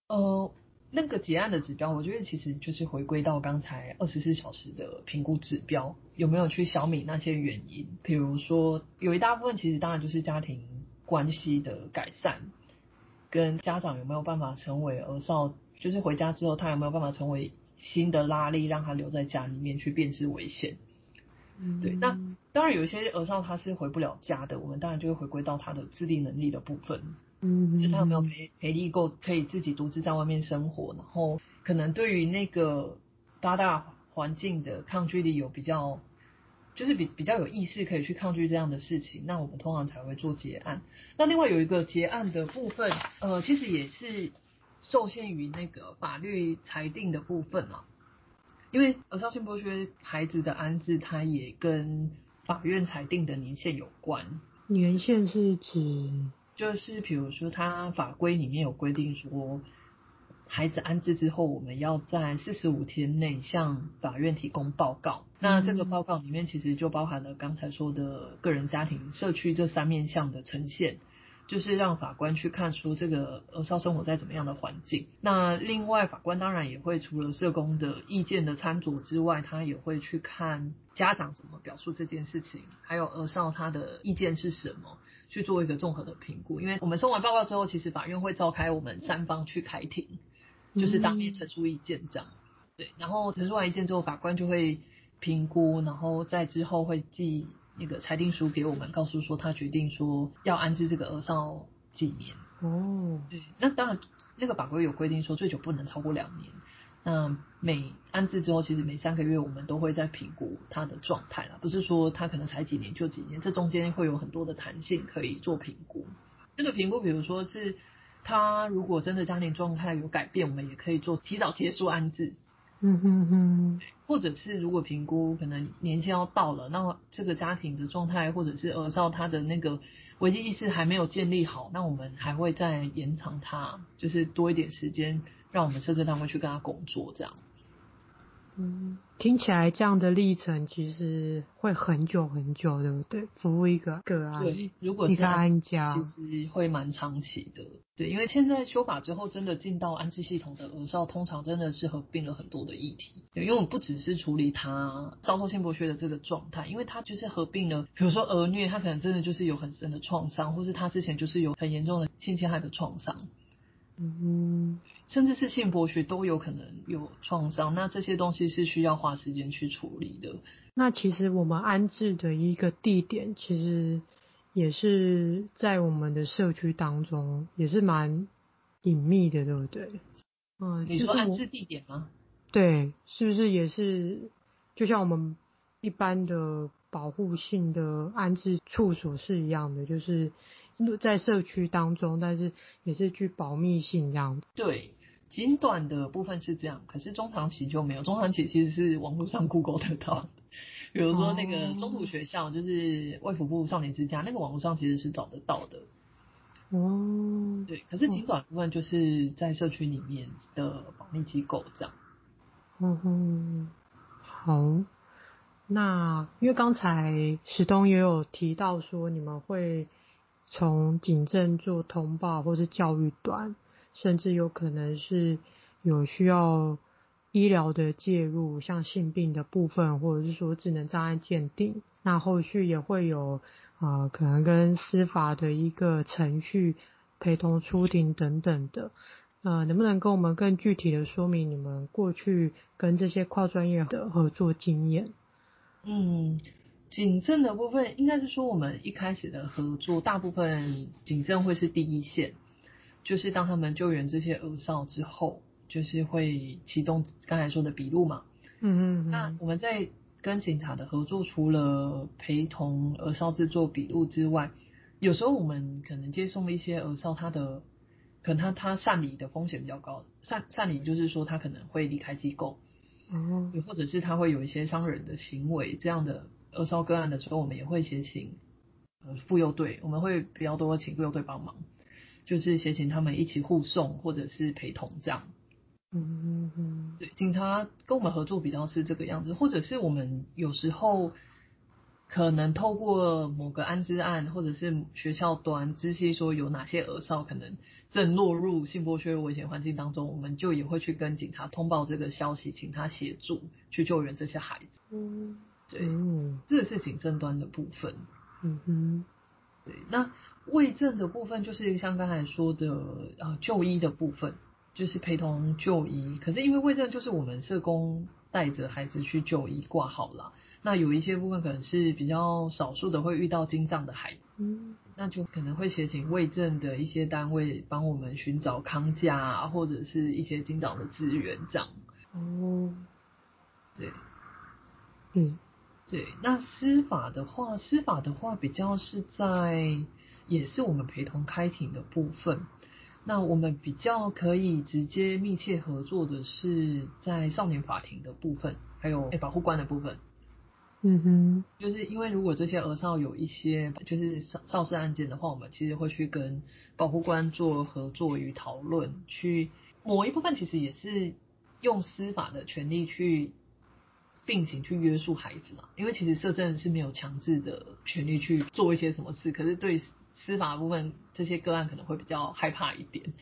[SPEAKER 2] 呃，那个结案的指标，我觉得其实就是回归到刚才二十四小时的评估指标，有没有去消弭那些原因？比如说，有一大部分其实当然就是家庭关系的改善，跟家长有没有办法成为儿少，就是回家之后他有没有办法成为。新的拉力让他留在家里面去辨识危险，嗯，对。那当然有一些儿少他是回不了家的，我们当然就会回归到他的自立能力的部分，嗯，就是他有没有培培力够可以自己独自在外面生活，然后可能对于那个八大环境的抗拒力有比较，就是比比较有意识可以去抗拒这样的事情，那我们通常才会做结案。那另外有一个结案的部分，呃，其实也是。受限于那个法律裁定的部分啊，因为儿少性剥削孩子的安置，它也跟法院裁定的年限有关。
[SPEAKER 1] 年限是指，
[SPEAKER 2] 就是比如说，他法规里面有规定说，孩子安置之后，我们要在四十五天内向法院提供报告。那这个报告里面其实就包含了刚才说的个人、家庭、社区这三面向的呈现。就是让法官去看出这个儿少生活在怎么样的环境。那另外，法官当然也会除了社工的意见的参酌之外，他也会去看家长怎么表述这件事情，还有儿少他的意见是什么，去做一个综合的评估。因为我们收完报告之后，其实法院会召开我们三方去开庭，就是当面陈述意见这样。对，然后陈述完意见之后，法官就会评估，然后在之后会记。那个裁定书给我们，告诉说他决定说要安置这个儿少几年。
[SPEAKER 1] 哦，
[SPEAKER 2] 对，那当然那个法规有规定说最久不能超过两年。那每安置之后，其实每三个月我们都会在评估他的状态啦，不是说他可能才几年就几年，这中间会有很多的弹性可以做评估。这个评估，比如说是他如果真的家庭状态有改变，我们也可以做提早结束安置。
[SPEAKER 1] 嗯哼哼，
[SPEAKER 2] 或者是如果评估可能年纪要到了，那这个家庭的状态或者是儿少他的那个危机意识还没有建立好，那我们还会再延长他，就是多一点时间，让我们社政单位去跟他工作这样。
[SPEAKER 1] 嗯，听起来这样的历程其实会很久很久，对不对？服务一个个案，
[SPEAKER 2] 对，如果是
[SPEAKER 1] 一个安家，
[SPEAKER 2] 其实会蛮长期的。对，因为现在修法之后，真的进到安置系统的儿少，通常真的是合并了很多的议题。对，因为我们不只是处理他遭受性剥削的这个状态，因为他就是合并了，比如说儿虐，他可能真的就是有很深的创伤，或是他之前就是有很严重的性侵害的创伤。
[SPEAKER 1] 嗯，
[SPEAKER 2] 甚至是性剥削都有可能有创伤，那这些东西是需要花时间去处理的。
[SPEAKER 1] 那其实我们安置的一个地点，其实也是在我们的社区当中，也是蛮隐秘的，对不对？
[SPEAKER 2] 嗯，你说安置地点吗？
[SPEAKER 1] 对，是不是也是就像我们一般的保护性的安置处所是一样的，就是在社区当中，但是也是具保密性这样。
[SPEAKER 2] 对，仅短的部分是这样，可是中长期就没有。中长期其实是网络上 Google 得到的，比如说那个中途学校，就是卫福部少年之家，那个网络上其实是找得到的。
[SPEAKER 1] 哦，
[SPEAKER 2] 对，可是仅短部分就是在社区里面的保密机构这样。
[SPEAKER 1] 嗯哼，好，那因为刚才石东也有提到说，你们会从警政做通报，或是教育端，甚至有可能是有需要医疗的介入，像性病的部分，或者是说智能障碍鉴定，那后续也会有呃，可能跟司法的一个程序陪同出庭等等的。呃，能不能跟我们更具体的说明你们过去跟这些跨专业的合作经验？
[SPEAKER 2] 嗯，警政的部分应该是说，我们一开始的合作，大部分警政会是第一线，就是当他们救援这些儿少之后，就是会启动刚才说的笔录嘛。
[SPEAKER 1] 嗯嗯。
[SPEAKER 2] 那我们在跟警察的合作，除了陪同儿少制作笔录之外，有时候我们可能接送一些儿少，他的。可能他他擅离的风险比较高，擅擅离就是说他可能会离开机构，
[SPEAKER 1] 哦，
[SPEAKER 2] 或者是他会有一些伤人的行为，这样的儿少个案的时候，我们也会协请呃妇幼队，我们会比较多请妇幼队帮忙，就是协请他们一起护送或者是陪同这样。
[SPEAKER 1] 嗯嗯嗯，
[SPEAKER 2] 对，警察跟我们合作比较是这个样子，或者是我们有时候。可能透过某个安置案，或者是学校端知悉说有哪些儿少可能正落入性剥削危险环境当中，我们就也会去跟警察通报这个消息，请他协助去救援这些孩子。
[SPEAKER 1] 嗯，
[SPEAKER 2] 对，嗯，这个是警政端的部分。
[SPEAKER 1] 嗯哼，
[SPEAKER 2] 对，那卫政的部分就是像刚才说的，呃，就医的部分就是陪同就医，可是因为卫政就是我们社工带着孩子去就医挂号啦。那有一些部分可能是比较少数的，会遇到精障的孩子，
[SPEAKER 1] 嗯，
[SPEAKER 2] 那就可能会协请卫政的一些单位帮我们寻找康家啊，或者是一些精障的资源这样。
[SPEAKER 1] 哦，
[SPEAKER 2] 对，
[SPEAKER 1] 嗯，
[SPEAKER 2] 对。那司法的话，司法的话比较是在，也是我们陪同开庭的部分。那我们比较可以直接密切合作的是在少年法庭的部分，还有保护官的部分。
[SPEAKER 1] 嗯哼，
[SPEAKER 2] 就是因为如果这些儿少有一些就是少少事案件的话，我们其实会去跟保护官做合作与讨论，去某一部分其实也是用司法的权利去并行去约束孩子嘛。因为其实社政是没有强制的权利去做一些什么事，可是对司法部分这些个案可能会比较害怕一点。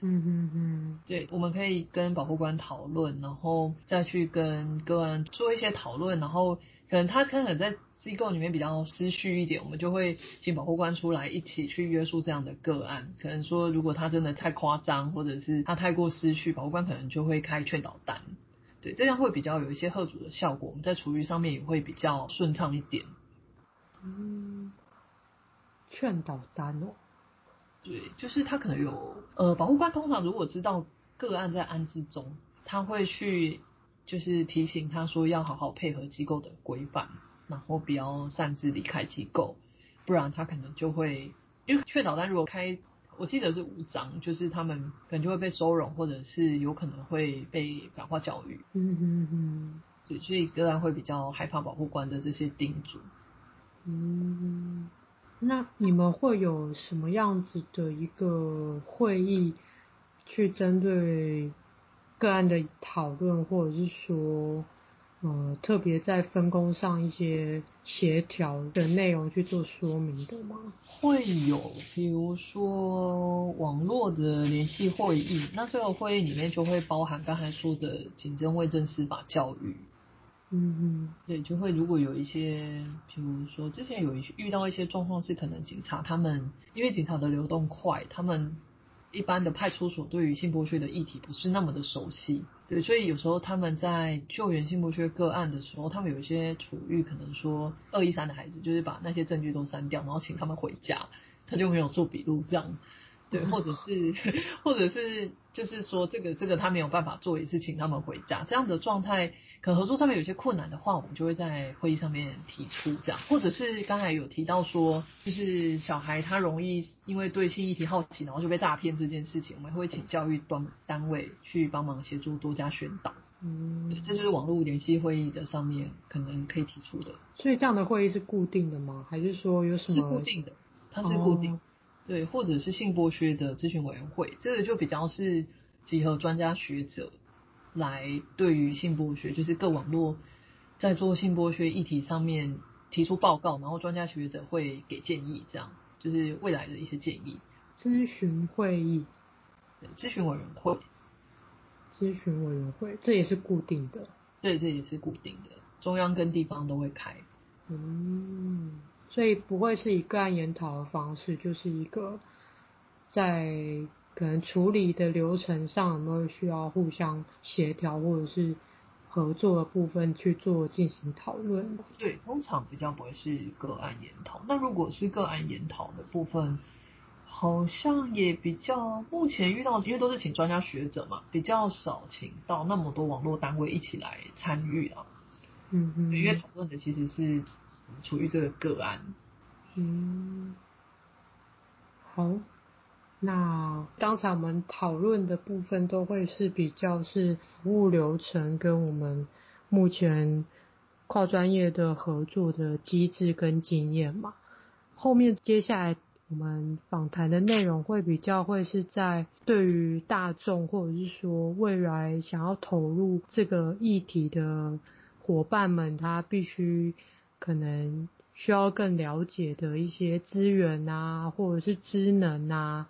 [SPEAKER 1] 嗯嗯嗯，
[SPEAKER 2] 对，我们可以跟保护官讨论，然后再去跟个案做一些讨论，然后。可能他可能在机构里面比较失序一点，我们就会请保护官出来一起去约束这样的个案。可能说，如果他真的太夸张，或者是他太过失序，保护官可能就会开劝导单。对，这样会比较有一些贺主的效果。我们在处理上面也会比较顺畅一点。
[SPEAKER 1] 嗯，劝导单哦。
[SPEAKER 2] 对，就是他可能有呃，保护官通常如果知道个案在安置中，他会去。就是提醒他说要好好配合机构的规范，然后不要擅自离开机构，不然他可能就会因为劝导单如果开，我记得是五张，就是他们可能就会被收容，或者是有可能会被感化教育。
[SPEAKER 1] 嗯嗯嗯，
[SPEAKER 2] 对，所以个案会比较害怕保护官的这些叮嘱。
[SPEAKER 1] 嗯，那你们会有什么样子的一个会议去针对？个案的讨论，或者是说，呃，特别在分工上一些协调的内容去做说明的吗？
[SPEAKER 2] 会有，比如说网络的联系会议，那这个会议里面就会包含刚才说的警政卫政司法教育。
[SPEAKER 1] 嗯嗯，
[SPEAKER 2] 对，就会如果有一些，比如说之前有一遇到一些状况，是可能警察他们因为警察的流动快，他们。一般的派出所对于性剥削的议题不是那么的熟悉，对，所以有时候他们在救援性剥削个案的时候，他们有一些处遇可能说二一三的孩子，就是把那些证据都删掉，然后请他们回家，他就没有做笔录这样。对，[laughs] 或者是，或者是，就是说，这个这个他没有办法做也是，请他们回家这样的状态，可能合作上面有些困难的话，我们就会在会议上面提出这样，或者是刚才有提到说，就是小孩他容易因为对性议题好奇，然后就被诈骗这件事情，我们会请教育端单位去帮忙协助多加宣导。嗯，这就是网络联系会议的上面可能可以提出的。
[SPEAKER 1] 所以这样的会议是固定的吗？还是说有什么？
[SPEAKER 2] 是固定的，它是固定。哦对，或者是性剥削的咨询委员会，这个就比较是集合专家学者来对于性剥削，就是各网络在做性剥削议题上面提出报告，然后专家学者会给建议，这样就是未来的一些建议。
[SPEAKER 1] 咨询会议，
[SPEAKER 2] 咨询委员会，
[SPEAKER 1] 咨询委员会，这也是固定的。
[SPEAKER 2] 对，这也是固定的，中央跟地方都会开。
[SPEAKER 1] 嗯。所以不会是以个案研讨的方式，就是一个在可能处理的流程上有没有需要互相协调或者是合作的部分去做进行讨论。
[SPEAKER 2] 对，通常比较不会是个案研讨。那如果是个案研讨的部分，好像也比较目前遇到，因为都是请专家学者嘛，比较少请到那么多网络单位一起来参与啊。嗯嗯，因为讨论的其实是。处于这个个案，
[SPEAKER 1] 嗯，好，那刚才我们讨论的部分都会是比较是服务流程跟我们目前跨专业的合作的机制跟经验嘛。后面接下来我们访谈的内容会比较会是在对于大众或者是说未来想要投入这个议题的伙伴们，他必须。可能需要更了解的一些资源啊，或者是职能啊，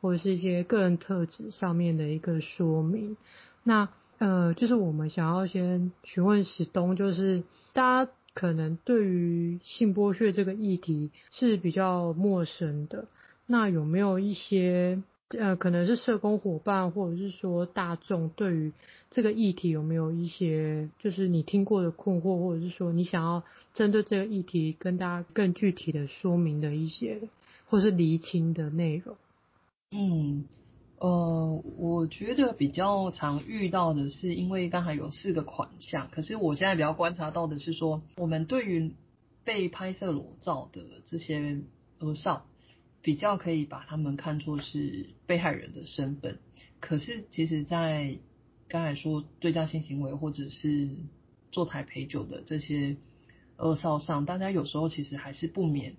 [SPEAKER 1] 或者是一些个人特质上面的一个说明。那呃，就是我们想要先询问史东，就是大家可能对于性剥削这个议题是比较陌生的，那有没有一些？呃，可能是社工伙伴，或者是说大众对于这个议题有没有一些，就是你听过的困惑，或者是说你想要针对这个议题跟大家更具体的说明的一些，或是厘清的内容？
[SPEAKER 2] 嗯，呃，我觉得比较常遇到的是，因为刚才有四个款项，可是我现在比较观察到的是说，我们对于被拍摄裸照的这些儿少。比较可以把他们看作是被害人的身份，可是其实，在刚才说对价性行为或者是坐台陪酒的这些恶少上，大家有时候其实还是不免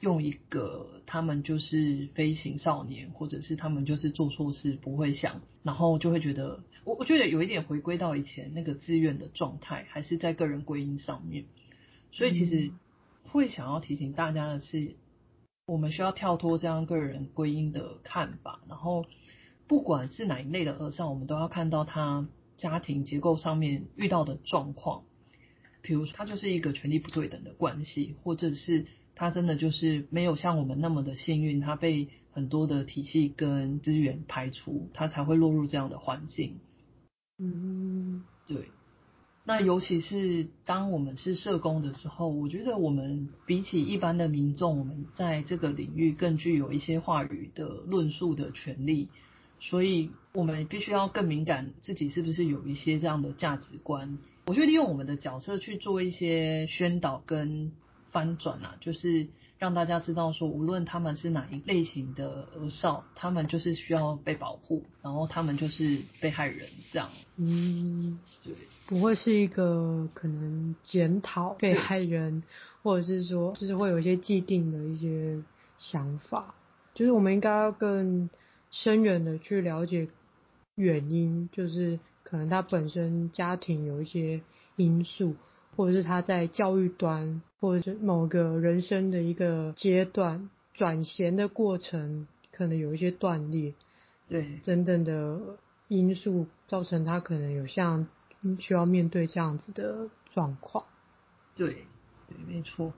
[SPEAKER 2] 用一个他们就是非行少年，或者是他们就是做错事不会想，然后就会觉得我我觉得有一点回归到以前那个自愿的状态，还是在个人归因上面，所以其实会想要提醒大家的是。我们需要跳脱这样个人归因的看法，然后不管是哪一类的和尚，我们都要看到他家庭结构上面遇到的状况，比如说他就是一个权力不对等的关系，或者是他真的就是没有像我们那么的幸运，他被很多的体系跟资源排除，他才会落入这样的环境。嗯，对。那尤其是当我们是社工的时候，我觉得我们比起一般的民众，我们在这个领域更具有一些话语的论述的权利，所以我们必须要更敏感自己是不是有一些这样的价值观。我觉得利用我们的角色去做一些宣导跟翻转啊，就是。让大家知道说，无论他们是哪一类型的儿少，他们就是需要被保护，然后他们就是被害人这样。嗯，对，
[SPEAKER 1] 不会是一个可能检讨被害人，或者是说，就是会有一些既定的一些想法，就是我们应该要更深远的去了解原因，就是可能他本身家庭有一些因素。或者是他在教育端，或者是某个人生的一个阶段转衔的过程，可能有一些断裂，
[SPEAKER 2] 对，
[SPEAKER 1] 等等的因素造成他可能有像需要面对这样子的状况。
[SPEAKER 2] 对，对，没错。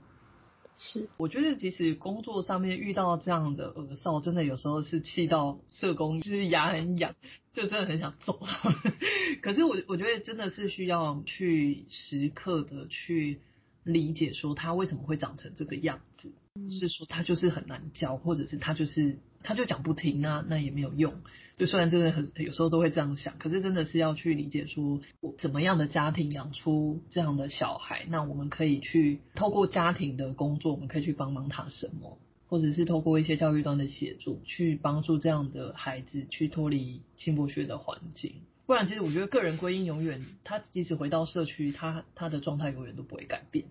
[SPEAKER 1] 是，
[SPEAKER 2] 我觉得其实工作上面遇到这样的恶少，真的有时候是气到社工就是牙很痒，就真的很想揍他。[laughs] 可是我我觉得真的是需要去时刻的去理解，说他为什么会长成这个样子。是说他就是很难教，或者是他就是他就讲不听啊，那也没有用。就虽然真的很有时候都会这样想，可是真的是要去理解说，我怎么样的家庭养出这样的小孩，那我们可以去透过家庭的工作，我们可以去帮忙他什么，或者是透过一些教育端的协助，去帮助这样的孩子去脱离性剥削的环境。不然，其实我觉得个人归因永远，他即使回到社区，他他的状态永远都不会改变。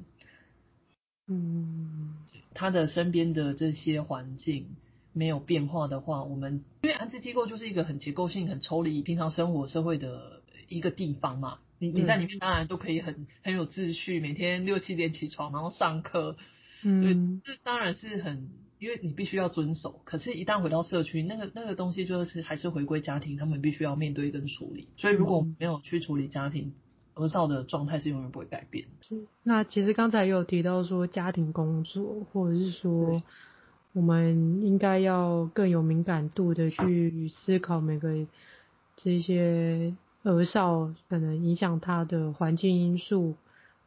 [SPEAKER 1] 嗯，
[SPEAKER 2] 他的身边的这些环境没有变化的话，我们因为安置机构就是一个很结构性、很抽离平常生活社会的一个地方嘛。你你在里面当然都可以很很有秩序，每天六七点起床，然后上课，
[SPEAKER 1] 嗯，
[SPEAKER 2] 这当然是很，因为你必须要遵守。可是，一旦回到社区，那个那个东西就是还是回归家庭，他们必须要面对跟处理。所以，如果没有去处理家庭，儿少的状态是永远不会改变的。
[SPEAKER 1] 那其实刚才也有提到说家庭工作，或者是说我们应该要更有敏感度的去思考每个这些儿少可能影响他的环境因素，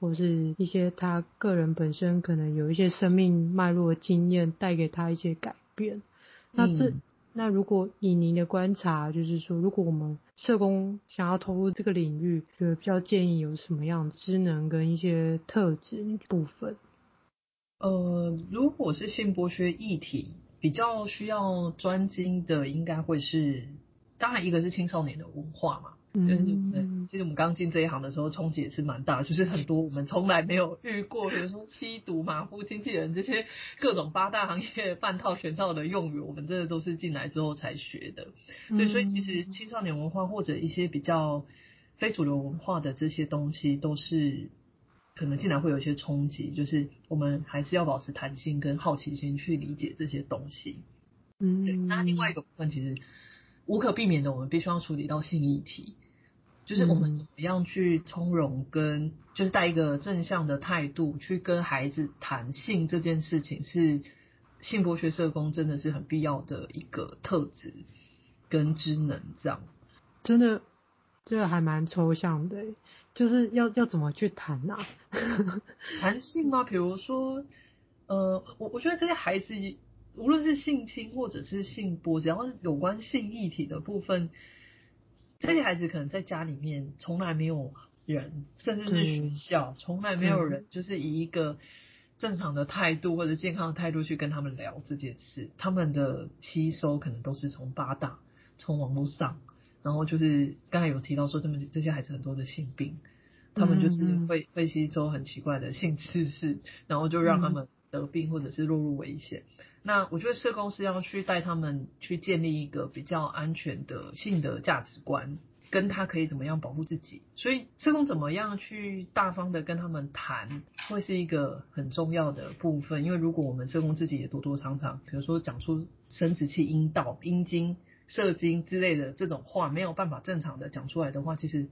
[SPEAKER 1] 或是一些他个人本身可能有一些生命脉络的经验带给他一些改变。那这。嗯那如果以您的观察，就是说，如果我们社工想要投入这个领域，就比较建议有什么样的职能跟一些特质部分？
[SPEAKER 2] 呃，如果是性剥削议题，比较需要专精的，应该会是，当然一个是青少年的文化嘛。就是，其实我们刚进这一行的时候，冲击也是蛮大，就是很多我们从来没有遇过，比如说吸毒、马夫、经纪人这些各种八大行业半套全套的用语，我们真的都是进来之后才学的。对，所以其实青少年文化或者一些比较非主流文化的这些东西，都是可能进来会有一些冲击。就是我们还是要保持弹性跟好奇心去理解这些东西。
[SPEAKER 1] 嗯，
[SPEAKER 2] 对。那另外一个部分其实。无可避免的，我们必须要处理到性议题，就是我们怎么样去从容跟，就是带一个正向的态度去跟孩子谈性这件事情，是性博学社工真的是很必要的一个特质跟职能。这样，
[SPEAKER 1] 真的，这个还蛮抽象的，就是要要怎么去谈啊？[laughs]
[SPEAKER 2] 谈性吗？比如说，呃，我我觉得这些孩子。无论是性侵或者是性剥，只要是有关性议题的部分，这些孩子可能在家里面从来没有人，甚至是学校从来没有人，就是以一个正常的态度或者健康的态度去跟他们聊这件事。他们的吸收可能都是从八大、从网络上，然后就是刚才有提到说，这么这些孩子很多的性病，他们就是会会吸收很奇怪的性知识，然后就让他们得病或者是落入危险。那我觉得社工是要去带他们去建立一个比较安全的性的价值观，跟他可以怎么样保护自己。所以社工怎么样去大方的跟他们谈，会是一个很重要的部分。因为如果我们社工自己也多多常常，比如说讲出生殖器、阴道、阴茎、射精之类的这种话，没有办法正常的讲出来的话，其实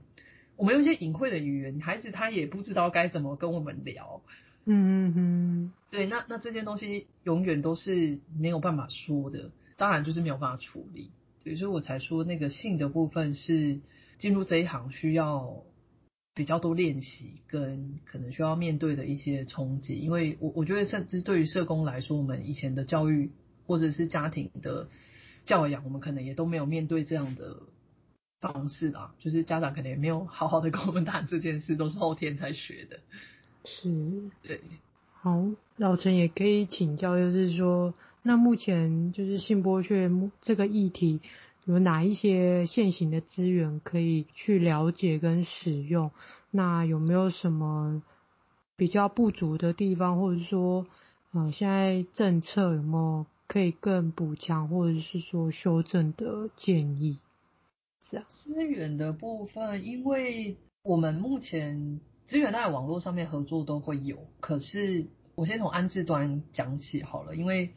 [SPEAKER 2] 我们用一些隐晦的语言，孩子他也不知道该怎么跟我们聊。
[SPEAKER 1] 嗯嗯嗯，
[SPEAKER 2] 对，那那这件东西永远都是没有办法说的，当然就是没有办法处理，所以我才说那个性的部分是进入这一行需要比较多练习，跟可能需要面对的一些冲击，因为我我觉得甚至对于社工来说，我们以前的教育或者是家庭的教养，我们可能也都没有面对这样的方式啦，[laughs] 就是家长可能也没有好好的跟我们谈这件事，都是后天才学的。
[SPEAKER 1] 是，
[SPEAKER 2] 对，
[SPEAKER 1] 好，老陈也可以请教，就是说，那目前就是性剥削这个议题，有哪一些现行的资源可以去了解跟使用？那有没有什么比较不足的地方，或者说，呃，现在政策有没有可以更补强，或者是说修正的建议？是啊，
[SPEAKER 2] 资源的部分，因为我们目前。资源在网络上面合作都会有，可是我先从安置端讲起好了，因为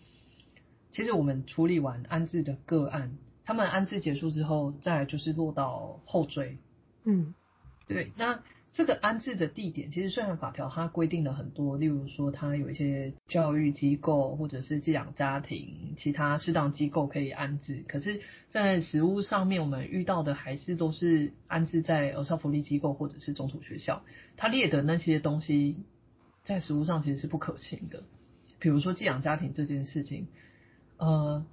[SPEAKER 2] 其实我们处理完安置的个案，他们安置结束之后，再来就是落到后追。
[SPEAKER 1] 嗯，
[SPEAKER 2] 对。那这个安置的地点，其实虽然法条它规定了很多，例如说它有一些教育机构或者是寄养家庭、其他适当机构可以安置，可是，在实务上面，我们遇到的还是都是安置在儿少福利机构或者是中途学校。他列的那些东西，在实务上其实是不可行的。比如说寄养家庭这件事情，呃，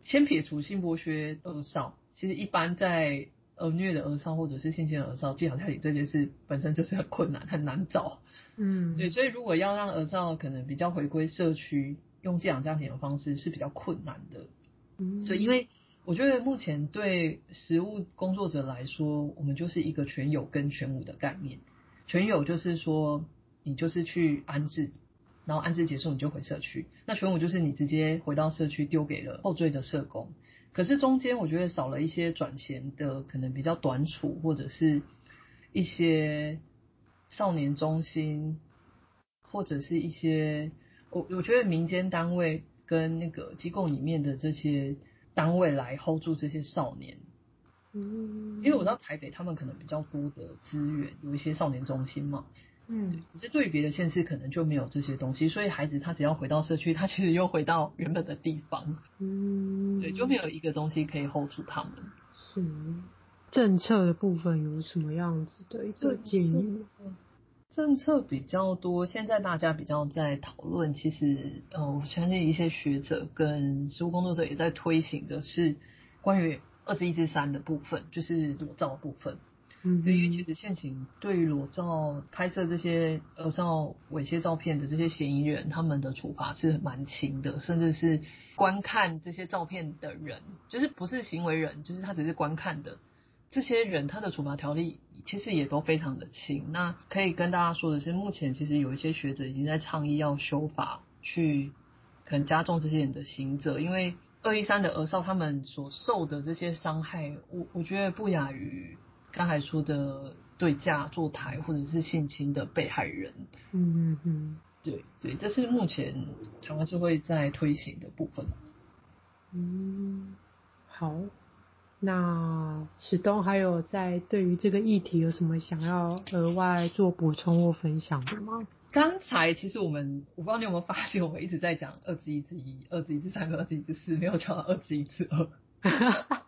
[SPEAKER 2] 先撇除性剥削儿少，其实一般在。儿虐的儿少或者是性侵的儿少，寄养家庭这件事本身就是很困难，很难找。
[SPEAKER 1] 嗯，
[SPEAKER 2] 对，所以如果要让儿少可能比较回归社区，用寄养家庭的方式是比较困难的。嗯，所以因为我觉得目前对实务工作者来说，我们就是一个全有跟全无的概念。全有就是说，你就是去安置，然后安置结束你就回社区。那全无就是你直接回到社区，丢给了后缀的社工。可是中间我觉得少了一些转衔的，可能比较短处，或者是一些少年中心，或者是一些我我觉得民间单位跟那个机构里面的这些单位来 hold 住这些少年。嗯，因为我知道台北他们可能比较多的资源，有一些少年中心嘛。嗯，可是对于别的县市可能就没有这些东西，所以孩子他只要回到社区，他其实又回到原本的地方。嗯，对，就没有一个东西可以 hold 住他们。
[SPEAKER 1] 是，政策的部分有什么样子的一个建议？
[SPEAKER 2] 政策比较多，现在大家比较在讨论，其实呃，我相信一些学者跟实务工作者也在推行的是关于二十一之三的部分，就是裸照部分。嗯，因为其实现行对于裸照拍摄这些儿少猥亵照片的这些嫌疑人，他们的处罚是蛮轻的，甚至是观看这些照片的人，就是不是行为人，就是他只是观看的这些人，他的处罚条例其实也都非常的轻。那可以跟大家说的是，目前其实有一些学者已经在倡议要修法，去可能加重这些人的刑责，因为二一三的儿少他们所受的这些伤害，我我觉得不亚于。刚才说的对价坐台或者是性侵的被害人，
[SPEAKER 1] 嗯嗯嗯，
[SPEAKER 2] 对对，这是目前台湾社会在推行的部分。
[SPEAKER 1] 嗯，好，那史东还有在对于这个议题有什么想要额外做补充或分享的吗？
[SPEAKER 2] 刚才其实我们，我不知道你有没有发现，我们一直在讲二之一之一、二之一之三和二之一之四，没有讲到二之一之二。[laughs]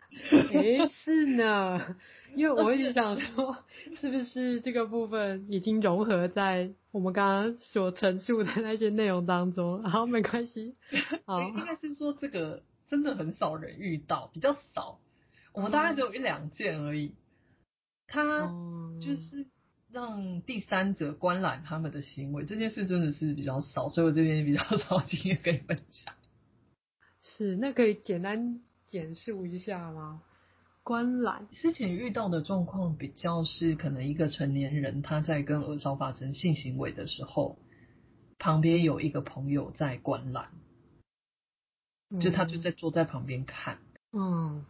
[SPEAKER 1] 哎，是呢。因为我一直想说，是不是这个部分已经融合在我们刚刚所陈述的那些内容当中？好，没关系。好，[laughs]
[SPEAKER 2] 应该是说这个真的很少人遇到，比较少。我们大概只有一两件而已。他就是让第三者观览他们的行为，这件事真的是比较少，所以我这边比较少 [laughs] 经验跟你分享。
[SPEAKER 1] 是，那可以简单简述一下吗？观览
[SPEAKER 2] 之前遇到的状况比较是，可能一个成年人他在跟儿少发生性行为的时候，旁边有一个朋友在观览，嗯、就他就在坐在旁边看。嗯，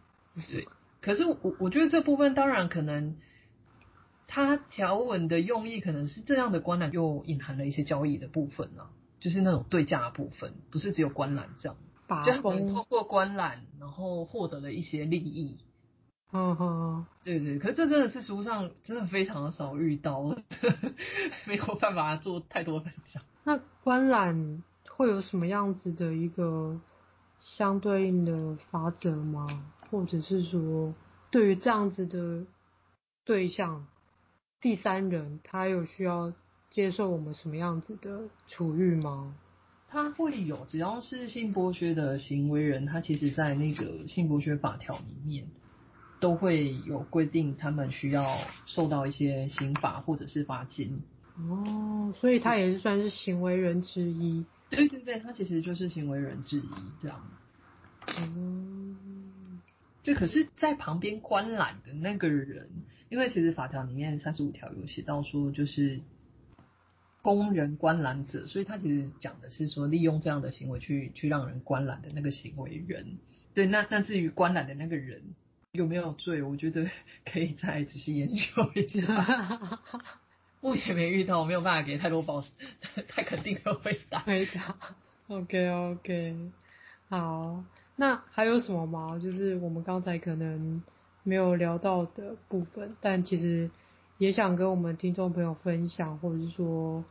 [SPEAKER 2] 对。可是我我觉得这部分当然可能，他条文的用意可能是这样的观览又隐含了一些交易的部分呢、啊，就是那种对价的部分，不是只有观览这样，把就可能通过观览然后获得了一些利益。
[SPEAKER 1] 嗯哼，
[SPEAKER 2] 对对，可是这真的是实务上真的非常的少遇到，[laughs] 没有办法做太多分享。
[SPEAKER 1] 那观览会有什么样子的一个相对应的法则吗？或者是说，对于这样子的对象，第三人他有需要接受我们什么样子的处遇吗？
[SPEAKER 2] 他会有，只要是性剥削的行为人，他其实在那个性剥削法条里面。都会有规定，他们需要受到一些刑罚或者是罚金。
[SPEAKER 1] 哦，所以他也是算是行为人之一。
[SPEAKER 2] 对对对，他其实就是行为人之一这样。
[SPEAKER 1] 嗯，
[SPEAKER 2] 就可是，在旁边观览的那个人，因为其实法条里面三十五条有写到说，就是供人观览者，所以他其实讲的是说，利用这样的行为去去让人观览的那个行为人。对，那那至于观览的那个人。有没有罪？我觉得可以再仔细研究一下。[laughs] 目前没遇到，我没有办法给太多保，太肯定的回答。
[SPEAKER 1] 回答。OK OK。好，那还有什么吗？就是我们刚才可能没有聊到的部分，但其实也想跟我们听众朋友分享，或者是说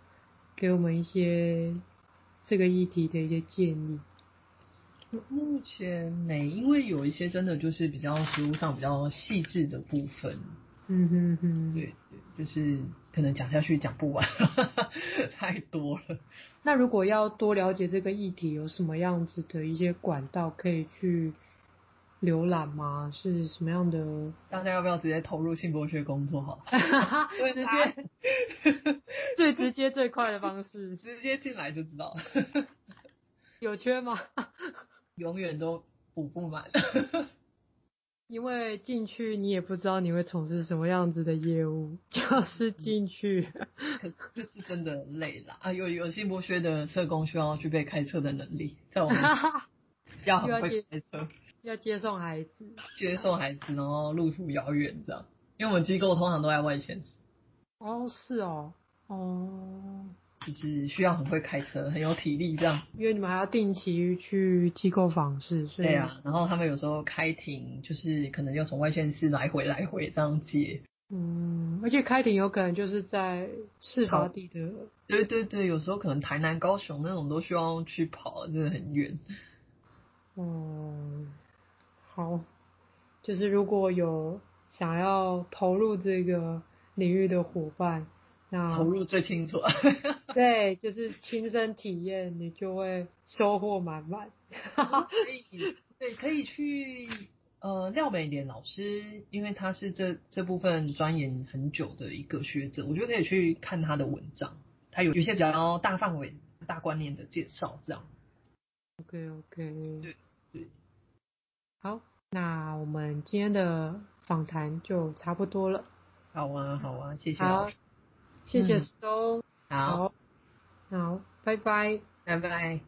[SPEAKER 1] 给我们一些这个议题的一些建议。
[SPEAKER 2] 目前没，因为有一些真的就是比较实务上比较细致的部分。
[SPEAKER 1] 嗯哼哼，
[SPEAKER 2] 对对，就是可能讲下去讲不完，[laughs] 太多了。
[SPEAKER 1] 那如果要多了解这个议题，有什么样子的一些管道可以去浏览吗？是什么样的？[laughs]
[SPEAKER 2] 大家要不要直接投入性剥削工作？[laughs] 好，
[SPEAKER 1] 直接最直接最快的方式，[laughs]
[SPEAKER 2] 直接进来就知道了。
[SPEAKER 1] 有缺吗？
[SPEAKER 2] 永远都补不满，
[SPEAKER 1] 因为进去你也不知道你会从事什么样子的业务，就是进去，
[SPEAKER 2] 可就是真的累了啊！有有性剥削的社工需要具备开车的能力，在我们要很会开车，
[SPEAKER 1] 要接送孩子，
[SPEAKER 2] 接送孩子，然后路途遥远这样，因为我们机构通常都在外县。
[SPEAKER 1] 哦，是哦，哦。
[SPEAKER 2] 就是需要很会开车，很有体力这样。
[SPEAKER 1] 因为你们还要定期去机构访视，所以
[SPEAKER 2] 对啊。然后他们有时候开庭，就是可能要从外县市来回来回这样接。
[SPEAKER 1] 嗯，而且开庭有可能就是在事发地的。
[SPEAKER 2] 对对对，有时候可能台南、高雄那种都需要去跑，真的很远。
[SPEAKER 1] 嗯，好，就是如果有想要投入这个领域的伙伴。那
[SPEAKER 2] 投入最清楚，[laughs]
[SPEAKER 1] 对，就是亲身体验，你就会收获满满。[laughs]
[SPEAKER 2] 可以，对，可以去呃廖美莲老师，因为他是这这部分钻研很久的一个学者，我觉得可以去看他的文章，他有有些比较大范围、大观念的介绍，这样。
[SPEAKER 1] OK OK，
[SPEAKER 2] 对对，
[SPEAKER 1] 好，那我们今天的访谈就差不多了。
[SPEAKER 2] 好啊，好啊，谢谢老师。
[SPEAKER 1] 谢谢 Stone，
[SPEAKER 2] 嗯，好，
[SPEAKER 1] 好，好，拜拜，
[SPEAKER 2] 拜拜。